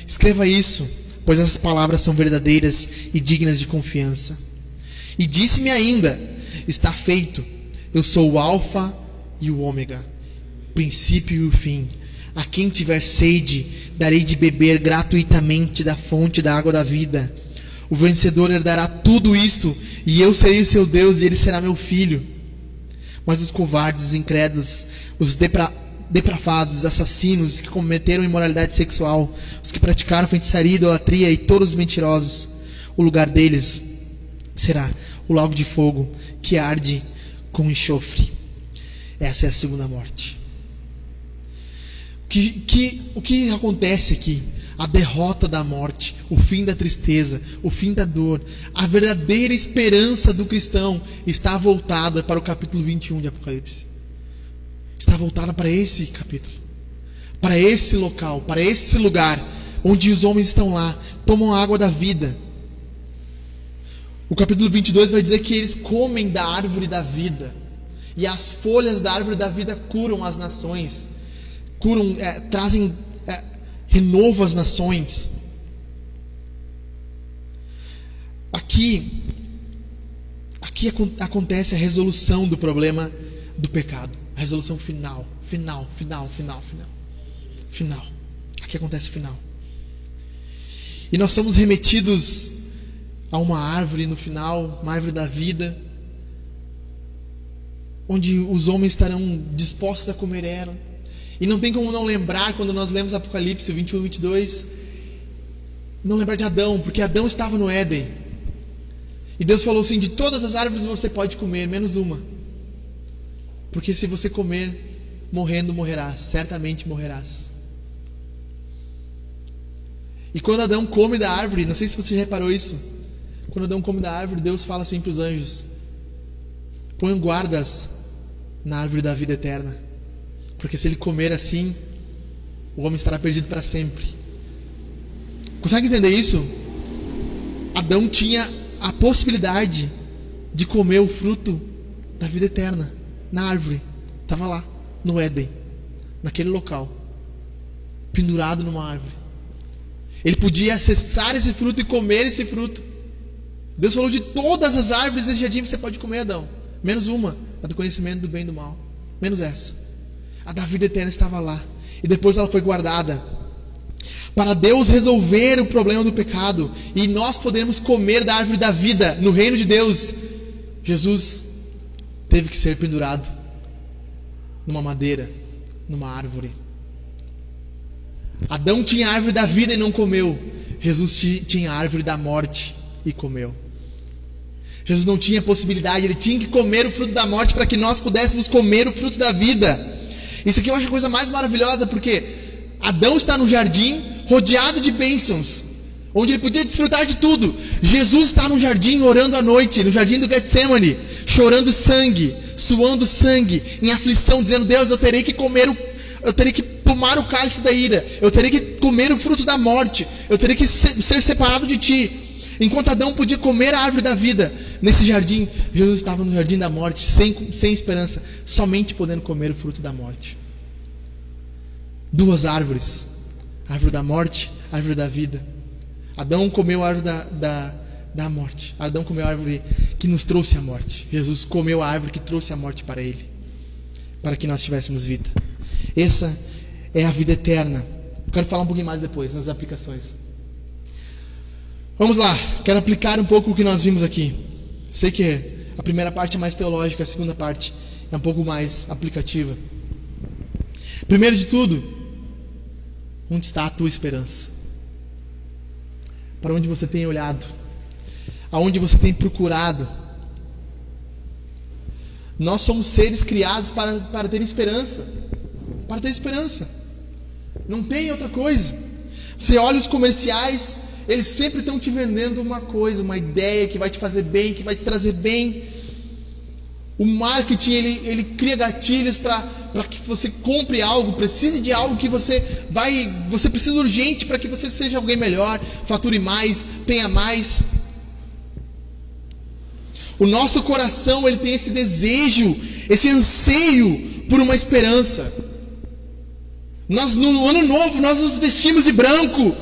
Escreva isso, pois essas palavras são verdadeiras e dignas de confiança. E disse-me ainda: Está feito. Eu sou o Alfa e o Ômega, princípio e o fim. A quem tiver sede, darei de beber gratuitamente da fonte da água da vida. O vencedor herdará tudo isto, e eu serei o seu Deus, e ele será meu filho. Mas os covardes, incrédulos, os depra depravados, assassinos que cometeram imoralidade sexual, os que praticaram feitiçaria, idolatria e todos os mentirosos. O lugar deles será o lago de fogo que arde com enxofre. Essa é a segunda morte. Que, que, o que acontece aqui? A derrota da morte, o fim da tristeza, o fim da dor, a verdadeira esperança do cristão está voltada para o capítulo 21 de Apocalipse está voltada para esse capítulo, para esse local, para esse lugar, onde os homens estão lá, tomam a água da vida. O capítulo 22 vai dizer que eles comem da árvore da vida, e as folhas da árvore da vida curam as nações, curam, é, trazem é, renovo às nações. Aqui, aqui acontece a resolução do problema do pecado, a resolução final, final, final, final, final, final. Aqui acontece o final. E nós somos remetidos a uma árvore no final, uma árvore da vida, onde os homens estarão dispostos a comer ela. E não tem como não lembrar, quando nós lemos Apocalipse 21, 22, não lembrar de Adão, porque Adão estava no Éden. E Deus falou assim: de todas as árvores você pode comer, menos uma. Porque se você comer, morrendo morrerás, certamente morrerás. E quando Adão come da árvore, não sei se você reparou isso. Quando Adão come da árvore, Deus fala assim para os anjos: Ponham guardas na árvore da vida eterna. Porque se ele comer assim, o homem estará perdido para sempre. Consegue entender isso? Adão tinha a possibilidade de comer o fruto da vida eterna na árvore. Estava lá, no Éden, naquele local, pendurado numa árvore. Ele podia acessar esse fruto e comer esse fruto. Deus falou de todas as árvores desse jardim você pode comer, Adão. Menos uma, a do conhecimento do bem e do mal. Menos essa. A da vida eterna estava lá. E depois ela foi guardada. Para Deus resolver o problema do pecado. E nós podermos comer da árvore da vida no reino de Deus. Jesus teve que ser pendurado numa madeira, numa árvore. Adão tinha a árvore da vida e não comeu. Jesus tinha a árvore da morte e comeu. Jesus não tinha possibilidade, ele tinha que comer o fruto da morte para que nós pudéssemos comer o fruto da vida. Isso aqui eu acho a coisa mais maravilhosa, porque Adão está no jardim rodeado de bênçãos, onde ele podia desfrutar de tudo. Jesus está no jardim orando à noite, no jardim do Getsemane, chorando sangue, suando sangue, em aflição, dizendo: Deus, eu terei que comer o, eu terei que tomar o cálice da ira, eu terei que comer o fruto da morte, eu terei que ser separado de ti. Enquanto Adão podia comer a árvore da vida, nesse jardim, Jesus estava no jardim da morte, sem, sem esperança, somente podendo comer o fruto da morte. Duas árvores: árvore da morte, árvore da vida. Adão comeu a árvore da, da, da morte. Adão comeu a árvore que nos trouxe a morte. Jesus comeu a árvore que trouxe a morte para ele, para que nós tivéssemos vida. Essa é a vida eterna. Eu quero falar um pouquinho mais depois, nas aplicações. Vamos lá, quero aplicar um pouco o que nós vimos aqui. Sei que a primeira parte é mais teológica, a segunda parte é um pouco mais aplicativa. Primeiro de tudo, onde está a tua esperança? Para onde você tem olhado? Aonde você tem procurado? Nós somos seres criados para, para ter esperança. Para ter esperança. Não tem outra coisa. Você olha os comerciais, eles sempre estão te vendendo uma coisa, uma ideia que vai te fazer bem, que vai te trazer bem. O marketing ele, ele cria gatilhos para que você compre algo, precise de algo que você vai, você precisa urgente para que você seja alguém melhor, fature mais, tenha mais. O nosso coração ele tem esse desejo, esse anseio por uma esperança. Nós no ano novo nós nos vestimos de branco,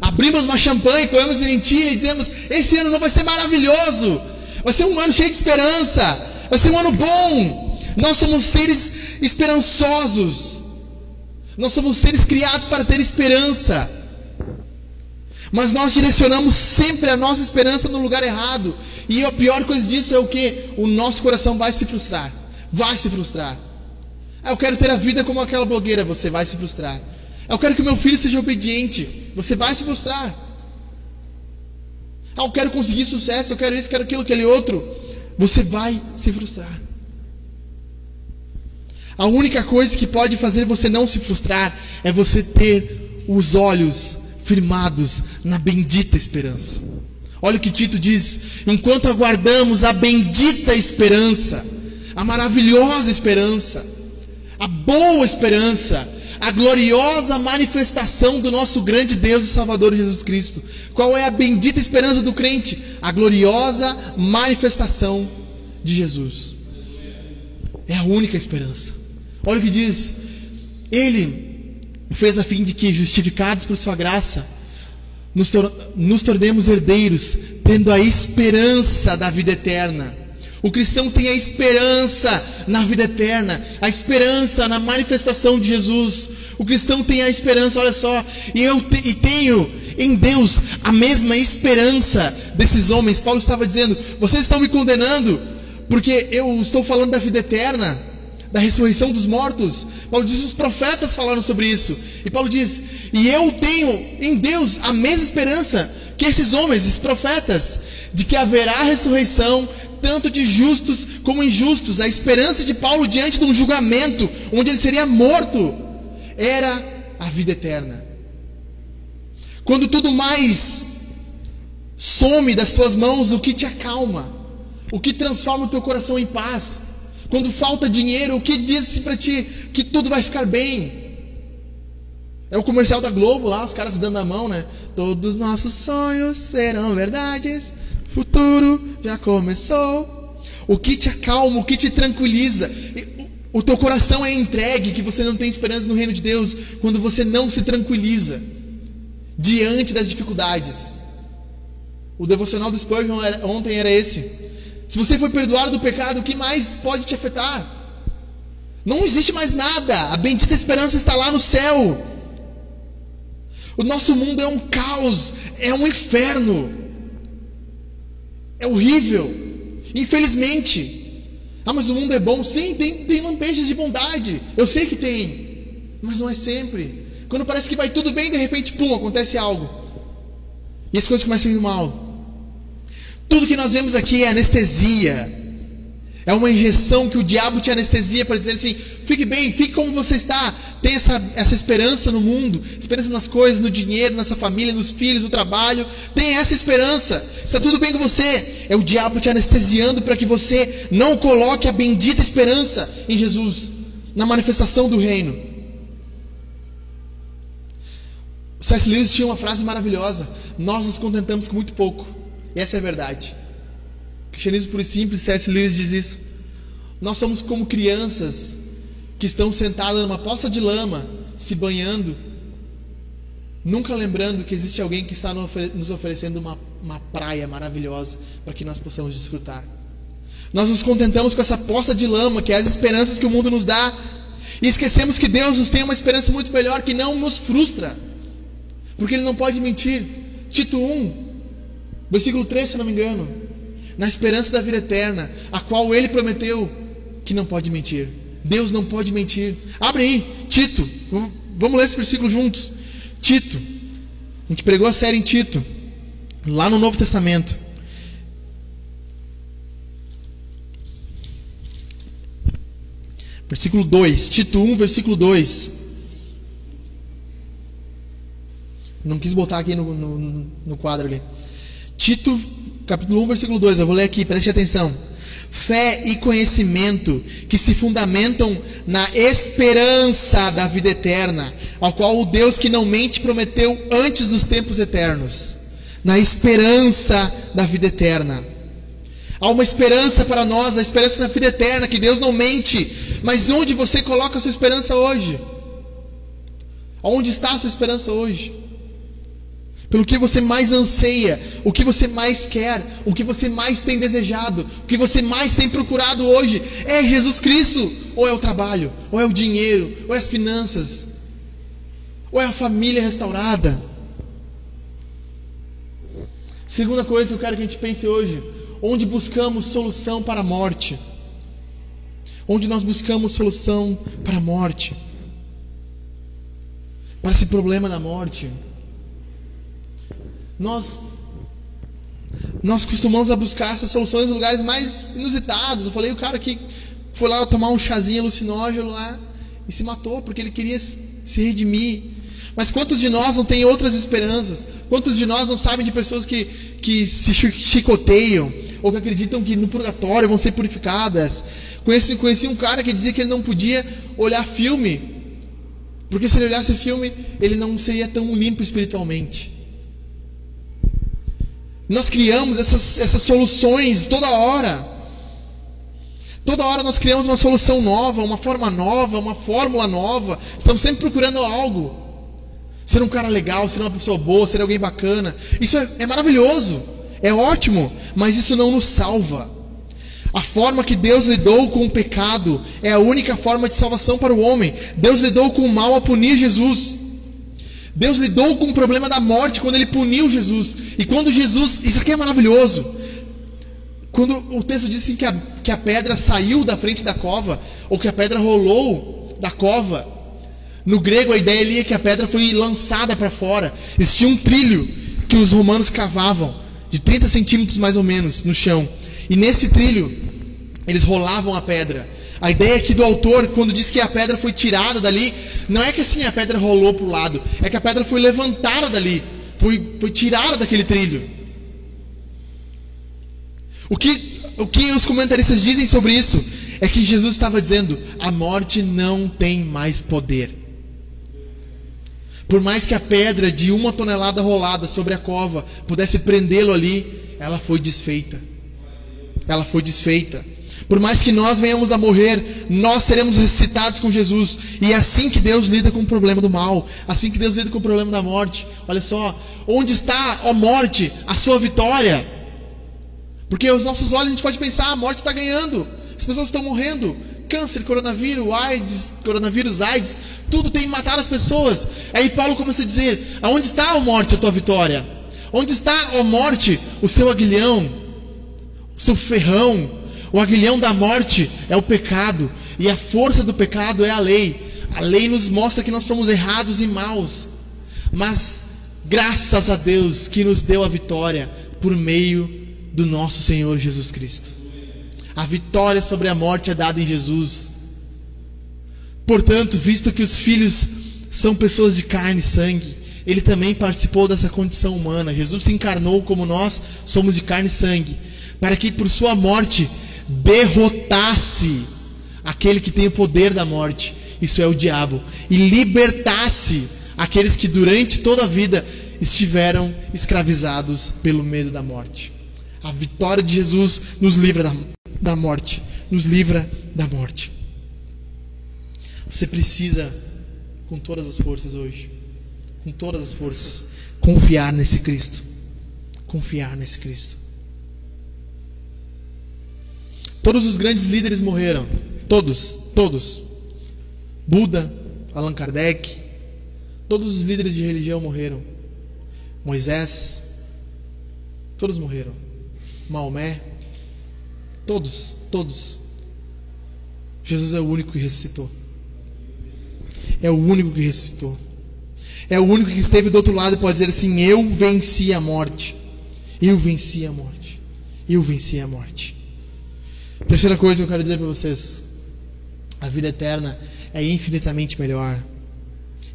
abrimos uma champanhe, comemos lentilha e dizemos: esse ano novo vai ser maravilhoso, vai ser um ano cheio de esperança, vai ser um ano bom. Nós somos seres esperançosos, nós somos seres criados para ter esperança. Mas nós direcionamos sempre a nossa esperança no lugar errado. E a pior coisa disso é o que? O nosso coração vai se frustrar. Vai se frustrar. Ah, eu quero ter a vida como aquela blogueira, você vai se frustrar. Ah, eu quero que meu filho seja obediente, você vai se frustrar. Ah, eu quero conseguir sucesso, eu quero isso, quero aquilo, aquele outro. Você vai se frustrar. A única coisa que pode fazer você não se frustrar é você ter os olhos firmados na bendita esperança. Olha o que Tito diz: enquanto aguardamos a bendita esperança, a maravilhosa esperança, a boa esperança, a gloriosa manifestação do nosso grande Deus e Salvador Jesus Cristo. Qual é a bendita esperança do crente? A gloriosa manifestação de Jesus. É a única esperança. Olha o que diz: Ele fez a fim de que, justificados por Sua graça, nos, tor nos tornemos herdeiros, tendo a esperança da vida eterna. O cristão tem a esperança na vida eterna, a esperança na manifestação de Jesus. O cristão tem a esperança, olha só, e eu te, e tenho em Deus a mesma esperança desses homens. Paulo estava dizendo: vocês estão me condenando porque eu estou falando da vida eterna, da ressurreição dos mortos. Paulo diz: os profetas falaram sobre isso. E Paulo diz: e eu tenho em Deus a mesma esperança que esses homens, esses profetas, de que haverá ressurreição tanto de justos como injustos. A esperança de Paulo diante de um julgamento onde ele seria morto era a vida eterna. Quando tudo mais some das tuas mãos, o que te acalma, o que transforma o teu coração em paz. Quando falta dinheiro, o que diz para ti que tudo vai ficar bem? É o comercial da Globo lá, os caras dando a mão, né? Todos nossos sonhos serão verdades futuro já começou. O que te acalma, o que te tranquiliza. O teu coração é entregue, que você não tem esperança no reino de Deus, quando você não se tranquiliza diante das dificuldades. O devocional do Spurgeon ontem era esse. Se você foi perdoado do pecado, o que mais pode te afetar? Não existe mais nada. A bendita esperança está lá no céu. O nosso mundo é um caos, é um inferno. É horrível. Infelizmente. Ah, mas o mundo é bom. Sim, tem, tem lampejos de bondade. Eu sei que tem. Mas não é sempre. Quando parece que vai tudo bem, de repente, pum, acontece algo. E as coisas começam a ir mal. Tudo que nós vemos aqui é anestesia. É uma injeção que o diabo te anestesia para dizer assim: fique bem, fique como você está. Tem essa, essa esperança no mundo, esperança nas coisas, no dinheiro, na sua família, nos filhos, no trabalho. Tem essa esperança. Está tudo bem com você. É o diabo te anestesiando para que você não coloque a bendita esperança em Jesus, na manifestação do reino. O C.S. Lewis tinha uma frase maravilhosa: Nós nos contentamos com muito pouco. E essa é a verdade. Cristianismo e simples, C.S. Lewis diz isso. Nós somos como crianças que estão sentadas numa poça de lama, se banhando, nunca lembrando que existe alguém que está nos oferecendo uma, uma praia maravilhosa para que nós possamos desfrutar. Nós nos contentamos com essa poça de lama, que é as esperanças que o mundo nos dá, e esquecemos que Deus nos tem uma esperança muito melhor que não nos frustra, porque Ele não pode mentir. Tito 1, versículo 3, se não me engano na esperança da vida eterna, a qual ele prometeu que não pode mentir. Deus não pode mentir. Abre aí, Tito. Vamos ler esse versículo juntos. Tito. A gente pregou a série em Tito, lá no Novo Testamento. Versículo 2, Tito 1, versículo 2. Não quis botar aqui no, no, no quadro ali. Tito capítulo 1, versículo 2, eu vou ler aqui, preste atenção. Fé e conhecimento que se fundamentam na esperança da vida eterna, ao qual o Deus que não mente prometeu antes dos tempos eternos. Na esperança da vida eterna. Há uma esperança para nós, a esperança da vida eterna, que Deus não mente. Mas onde você coloca a sua esperança hoje? Onde está a sua esperança hoje? Pelo que você mais anseia, o que você mais quer, o que você mais tem desejado, o que você mais tem procurado hoje é Jesus Cristo, ou é o trabalho, ou é o dinheiro, ou é as finanças, ou é a família restaurada. Segunda coisa que eu quero que a gente pense hoje: onde buscamos solução para a morte? Onde nós buscamos solução para a morte? Para esse problema da morte? Nós nós costumamos a buscar essas soluções em lugares mais inusitados. Eu falei o cara que foi lá tomar um chazinho alucinógeno lá e se matou porque ele queria se redimir. Mas quantos de nós não têm outras esperanças? Quantos de nós não sabem de pessoas que, que se chicoteiam ou que acreditam que no purgatório vão ser purificadas? Conheci, conheci um cara que dizia que ele não podia olhar filme Porque se ele olhasse filme, ele não seria tão limpo espiritualmente. Nós criamos essas, essas soluções toda hora. Toda hora nós criamos uma solução nova, uma forma nova, uma fórmula nova. Estamos sempre procurando algo. Ser um cara legal, ser uma pessoa boa, ser alguém bacana. Isso é, é maravilhoso, é ótimo, mas isso não nos salva. A forma que Deus lidou com o pecado é a única forma de salvação para o homem. Deus lidou com o mal a punir Jesus. Deus lidou com o problema da morte quando ele puniu Jesus. E quando Jesus, isso aqui é maravilhoso. Quando o texto diz assim que a, que a pedra saiu da frente da cova, ou que a pedra rolou da cova, no grego a ideia ali é que a pedra foi lançada para fora. Existia um trilho que os romanos cavavam, de 30 centímetros mais ou menos, no chão. E nesse trilho, eles rolavam a pedra. A ideia aqui do autor, quando diz que a pedra foi tirada dali, não é que assim a pedra rolou para o lado, é que a pedra foi levantada dali, foi, foi tirada daquele trilho. O que, o que os comentaristas dizem sobre isso é que Jesus estava dizendo: a morte não tem mais poder. Por mais que a pedra de uma tonelada rolada sobre a cova pudesse prendê-lo ali, ela foi desfeita. Ela foi desfeita. Por mais que nós venhamos a morrer, nós seremos ressuscitados com Jesus. E é assim que Deus lida com o problema do mal, assim que Deus lida com o problema da morte. Olha só, onde está, ó morte, a sua vitória? Porque aos nossos olhos a gente pode pensar, a morte está ganhando, as pessoas estão morrendo. Câncer, coronavírus, AIDS, coronavírus, AIDS, tudo tem matado as pessoas. Aí Paulo começa a dizer: aonde está, ó morte, a tua vitória? Onde está, ó morte, o seu aguilhão, o seu ferrão, o aguilhão da morte é o pecado, e a força do pecado é a lei. A lei nos mostra que nós somos errados e maus, mas graças a Deus que nos deu a vitória por meio do nosso Senhor Jesus Cristo. A vitória sobre a morte é dada em Jesus. Portanto, visto que os filhos são pessoas de carne e sangue, ele também participou dessa condição humana. Jesus se encarnou como nós somos de carne e sangue, para que por sua morte derrotasse aquele que tem o poder da morte, isso é o diabo, e libertasse aqueles que durante toda a vida estiveram escravizados pelo medo da morte. A vitória de Jesus nos livra da, da morte, nos livra da morte. Você precisa, com todas as forças hoje, com todas as forças, confiar nesse Cristo. Confiar nesse Cristo. Todos os grandes líderes morreram. Todos, todos. Buda, Allan Kardec, todos os líderes de religião morreram. Moisés, todos morreram. Maomé, todos, todos. Jesus é o único que ressuscitou. É o único que ressuscitou. É o único que esteve do outro lado e pode dizer assim: Eu venci a morte. Eu venci a morte. Eu venci a morte. Terceira coisa que eu quero dizer para vocês: a vida eterna é infinitamente melhor.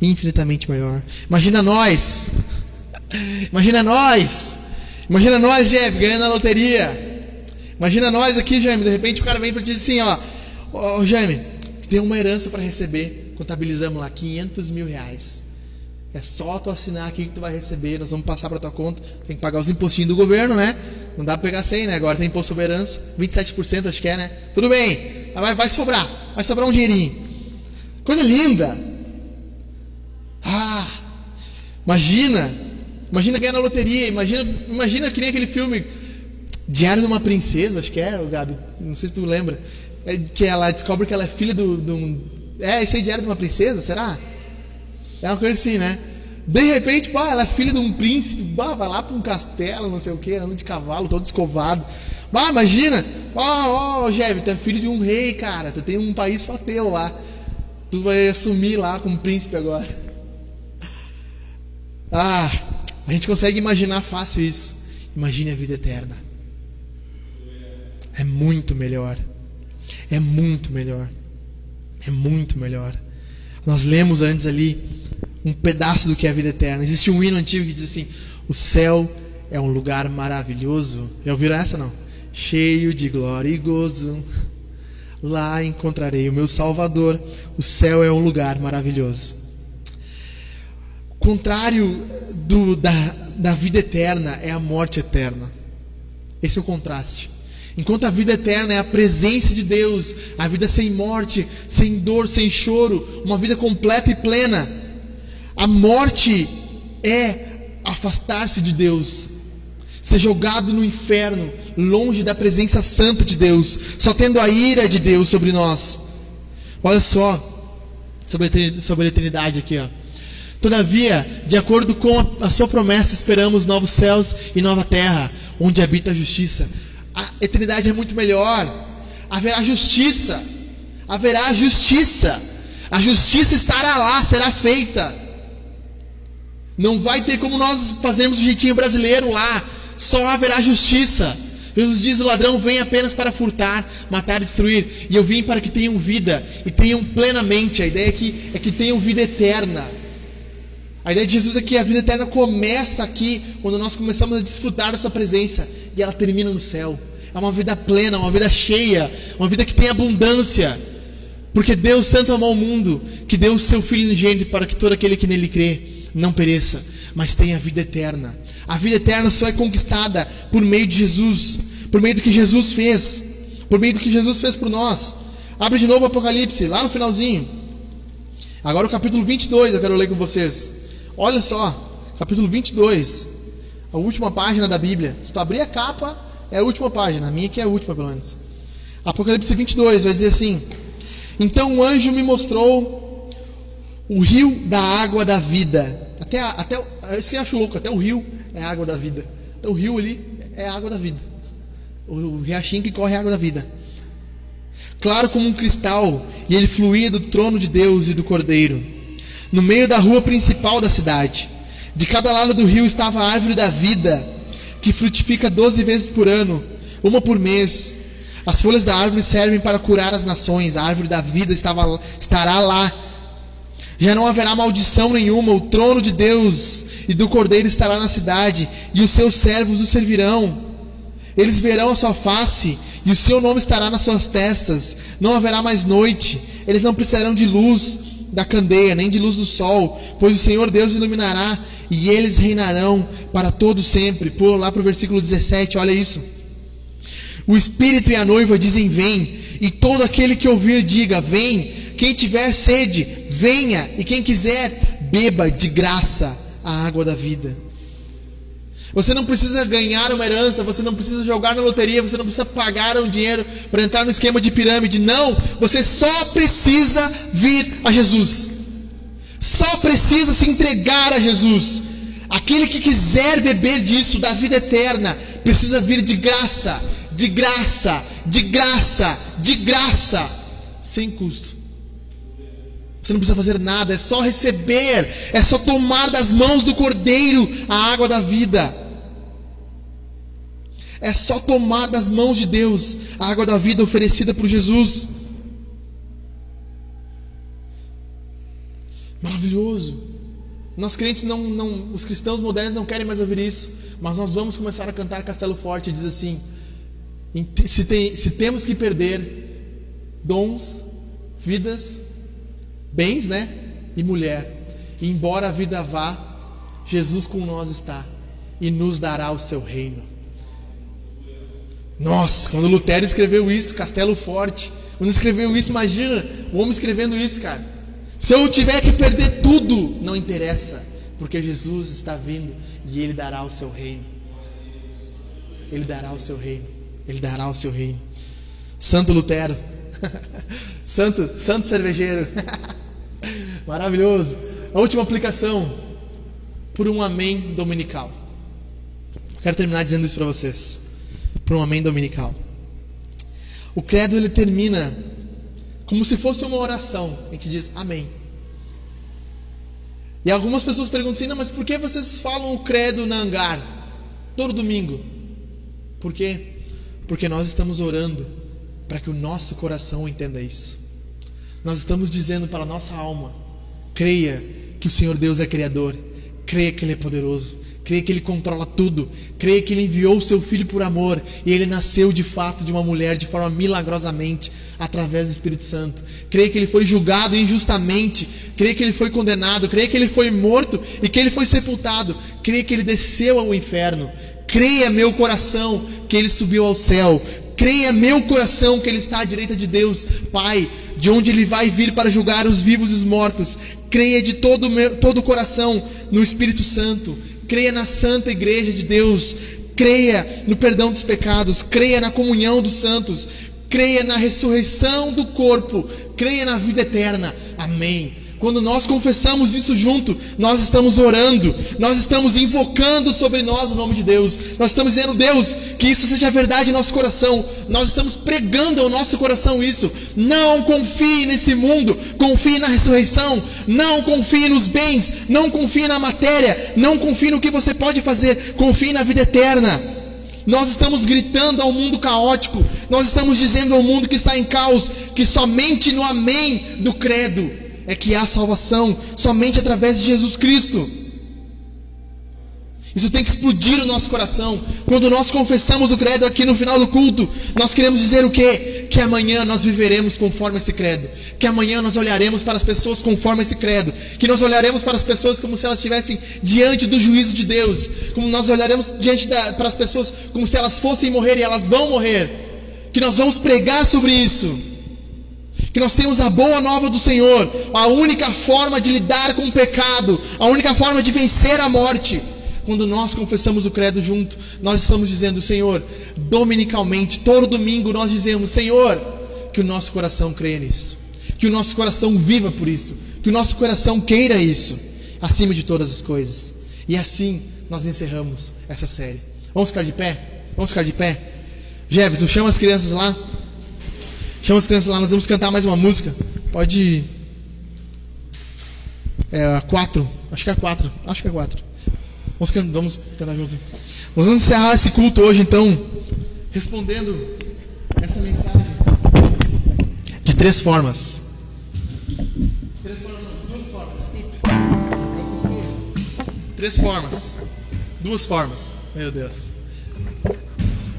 Infinitamente melhor. Imagina nós. Imagina nós. Imagina nós, Jeff, ganhando a loteria. Imagina nós aqui, Jaime. De repente o cara vem para dizer assim: Ó, oh, Jaime, tem uma herança para receber. Contabilizamos lá 500 mil reais. É só tu assinar aqui que tu vai receber. Nós vamos passar para tua conta. Tem que pagar os impostinhos do governo, né? Não dá para pegar 100, né? Agora tem imposto sobre herança. 27% acho que é, né? Tudo bem. Vai, vai sobrar. Vai sobrar um dinheirinho. Coisa linda. Ah, imagina. Imagina ganhar na loteria. Imagina, imagina que nem aquele filme Diário de uma Princesa, acho que é, Gabi. Não sei se tu lembra. É, que ela descobre que ela é filha do, do. É, esse aí Diário de uma Princesa, será? É uma coisa assim, né? De repente, pá, ela é filha de um príncipe, pá, vai lá para um castelo, não sei o que, anda de cavalo, todo escovado. Pá, imagina, ó, ó, Jeve, tu é filho de um rei, cara, tu tem um país só teu lá. Tu vai assumir lá como príncipe agora. Ah, a gente consegue imaginar fácil isso. Imagine a vida eterna. É muito melhor. É muito melhor. É muito melhor. Nós lemos antes ali um pedaço do que é a vida eterna. Existe um hino antigo que diz assim: O céu é um lugar maravilhoso. Já ouviram essa não? Cheio de glória e gozo. Lá encontrarei o meu Salvador. O céu é um lugar maravilhoso. contrário do, da, da vida eterna é a morte eterna. Esse é o contraste. Enquanto a vida eterna é a presença de Deus, a vida sem morte, sem dor, sem choro, uma vida completa e plena. A morte é afastar-se de Deus, ser jogado no inferno, longe da presença santa de Deus, só tendo a ira de Deus sobre nós. Olha só, sobre a eternidade aqui, ó. Todavia, de acordo com a, a sua promessa, esperamos novos céus e nova terra, onde habita a justiça. A eternidade é muito melhor. Haverá justiça. Haverá justiça. A justiça estará lá, será feita. Não vai ter como nós fazermos o jeitinho brasileiro lá. Só haverá justiça. Jesus diz: o ladrão vem apenas para furtar, matar e destruir. E eu vim para que tenham vida e tenham plenamente. A ideia aqui é que tenham vida eterna. A ideia de Jesus é que a vida eterna começa aqui, quando nós começamos a desfrutar da Sua presença, e ela termina no céu. É uma vida plena, uma vida cheia, uma vida que tem abundância. Porque Deus tanto amou o mundo, que deu o seu Filho unigênito para que todo aquele que nele crê não pereça, mas tenha a vida eterna. A vida eterna só é conquistada por meio de Jesus, por meio do que Jesus fez, por meio do que Jesus fez por nós. Abre de novo o Apocalipse, lá no finalzinho. Agora o capítulo 22 eu quero ler com vocês. Olha só, capítulo 22, a última página da Bíblia. Se tu abrir a capa, é a última página, a minha que é a última, pelo menos. Apocalipse 22 vai dizer assim: Então o anjo me mostrou o rio da água da vida. Até, a, até é isso que eu acho louco, até o rio é a água da vida. Então o rio ali é a água da vida. O, o riachinho que corre é a água da vida. Claro como um cristal, e ele fluía do trono de Deus e do Cordeiro no meio da rua principal da cidade. De cada lado do rio estava a árvore da vida, que frutifica doze vezes por ano, uma por mês. As folhas da árvore servem para curar as nações. A árvore da vida estava, estará lá. Já não haverá maldição nenhuma. O trono de Deus e do Cordeiro estará na cidade, e os seus servos o servirão. Eles verão a sua face, e o seu nome estará nas suas testas. Não haverá mais noite. Eles não precisarão de luz da candeia, nem de luz do sol, pois o Senhor Deus iluminará e eles reinarão para todo sempre. Pula lá para o versículo 17, olha isso. O Espírito e a noiva dizem: Vem, e todo aquele que ouvir, diga: Vem. Quem tiver sede, venha, e quem quiser, beba de graça a água da vida. Você não precisa ganhar uma herança, você não precisa jogar na loteria, você não precisa pagar um dinheiro para entrar no esquema de pirâmide. Não, você só precisa vir a Jesus. Só precisa se entregar a Jesus. Aquele que quiser beber disso, da vida eterna, precisa vir de graça, de graça, de graça, de graça, sem custo. Você não precisa fazer nada, é só receber, é só tomar das mãos do Cordeiro a água da vida. É só tomar das mãos de Deus a água da vida oferecida por Jesus. Maravilhoso. Nós crentes não, não, os cristãos modernos não querem mais ouvir isso, mas nós vamos começar a cantar Castelo Forte diz assim: se, tem, se temos que perder dons, vidas, bens, né, e mulher, e embora a vida vá, Jesus com nós está e nos dará o seu reino. Nossa, quando Lutero escreveu isso, Castelo Forte, quando escreveu isso, imagina o homem escrevendo isso, cara. Se eu tiver que perder tudo, não interessa, porque Jesus está vindo e ele dará o seu reino. Ele dará o seu reino. Ele dará o seu reino. Santo Lutero. santo, santo cervejeiro. Maravilhoso. A última aplicação por um amém dominical. Quero terminar dizendo isso para vocês para um amém dominical. O credo ele termina como se fosse uma oração. A gente diz amém. E algumas pessoas perguntam assim: não, mas por que vocês falam o credo na hangar todo domingo? Por quê? Porque nós estamos orando para que o nosso coração entenda isso. Nós estamos dizendo para a nossa alma: creia que o Senhor Deus é Criador, creia que Ele é poderoso, Creia que Ele controla tudo. Creia que Ele enviou o seu filho por amor. E Ele nasceu de fato de uma mulher de forma milagrosamente através do Espírito Santo. Creia que Ele foi julgado injustamente. Creia que Ele foi condenado. Creia que Ele foi morto e que Ele foi sepultado. Creia que Ele desceu ao inferno. Creia, meu coração, que Ele subiu ao céu. Creia, meu coração, que Ele está à direita de Deus, Pai, de onde Ele vai vir para julgar os vivos e os mortos. Creia de todo o todo coração no Espírito Santo creia na santa igreja de Deus, creia no perdão dos pecados, creia na comunhão dos santos, creia na ressurreição do corpo, creia na vida eterna. Amém. Quando nós confessamos isso junto, nós estamos orando, nós estamos invocando sobre nós o nome de Deus, nós estamos dizendo, Deus, que isso seja verdade em nosso coração, nós estamos pregando ao nosso coração isso. Não confie nesse mundo, confie na ressurreição, não confie nos bens, não confie na matéria, não confie no que você pode fazer, confie na vida eterna. Nós estamos gritando ao mundo caótico, nós estamos dizendo ao mundo que está em caos que somente no amém do credo é que há salvação somente através de Jesus Cristo. Isso tem que explodir o nosso coração. Quando nós confessamos o credo aqui no final do culto, nós queremos dizer o quê? Que amanhã nós viveremos conforme esse credo. Que amanhã nós olharemos para as pessoas conforme esse credo. Que nós olharemos para as pessoas como se elas estivessem diante do juízo de Deus. Como nós olharemos diante da, para as pessoas como se elas fossem morrer e elas vão morrer. Que nós vamos pregar sobre isso que nós temos a boa nova do Senhor, a única forma de lidar com o pecado, a única forma de vencer a morte. Quando nós confessamos o credo junto, nós estamos dizendo, Senhor, dominicalmente, todo domingo nós dizemos, Senhor, que o nosso coração creia nisso, que o nosso coração viva por isso, que o nosso coração queira isso, acima de todas as coisas. E assim nós encerramos essa série. Vamos ficar de pé? Vamos ficar de pé? Jefferson, chama as crianças lá. Chama as crianças lá, nós vamos cantar mais uma música. Pode. É a quatro. Acho que é a quatro. Acho que é a quatro. Vamos, can... vamos cantar junto. Nós vamos encerrar esse culto hoje, então, respondendo essa mensagem de três formas. Três formas, não, duas formas. Três formas. Duas formas. Meu Deus.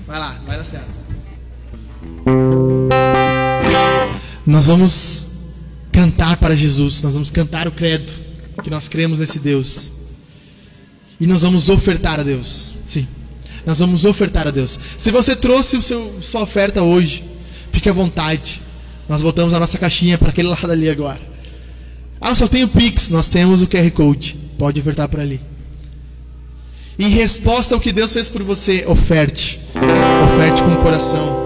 Vai lá, vai dar certo. Nós vamos cantar para Jesus, nós vamos cantar o credo, que nós cremos nesse Deus. E nós vamos ofertar a Deus. Sim. Nós vamos ofertar a Deus. Se você trouxe o seu, sua oferta hoje, fique à vontade. Nós botamos a nossa caixinha para aquele lado ali agora. Ah, só tenho Pix. Nós temos o QR Code. Pode ofertar por ali. Em resposta ao que Deus fez por você, oferte. Oferte com o coração.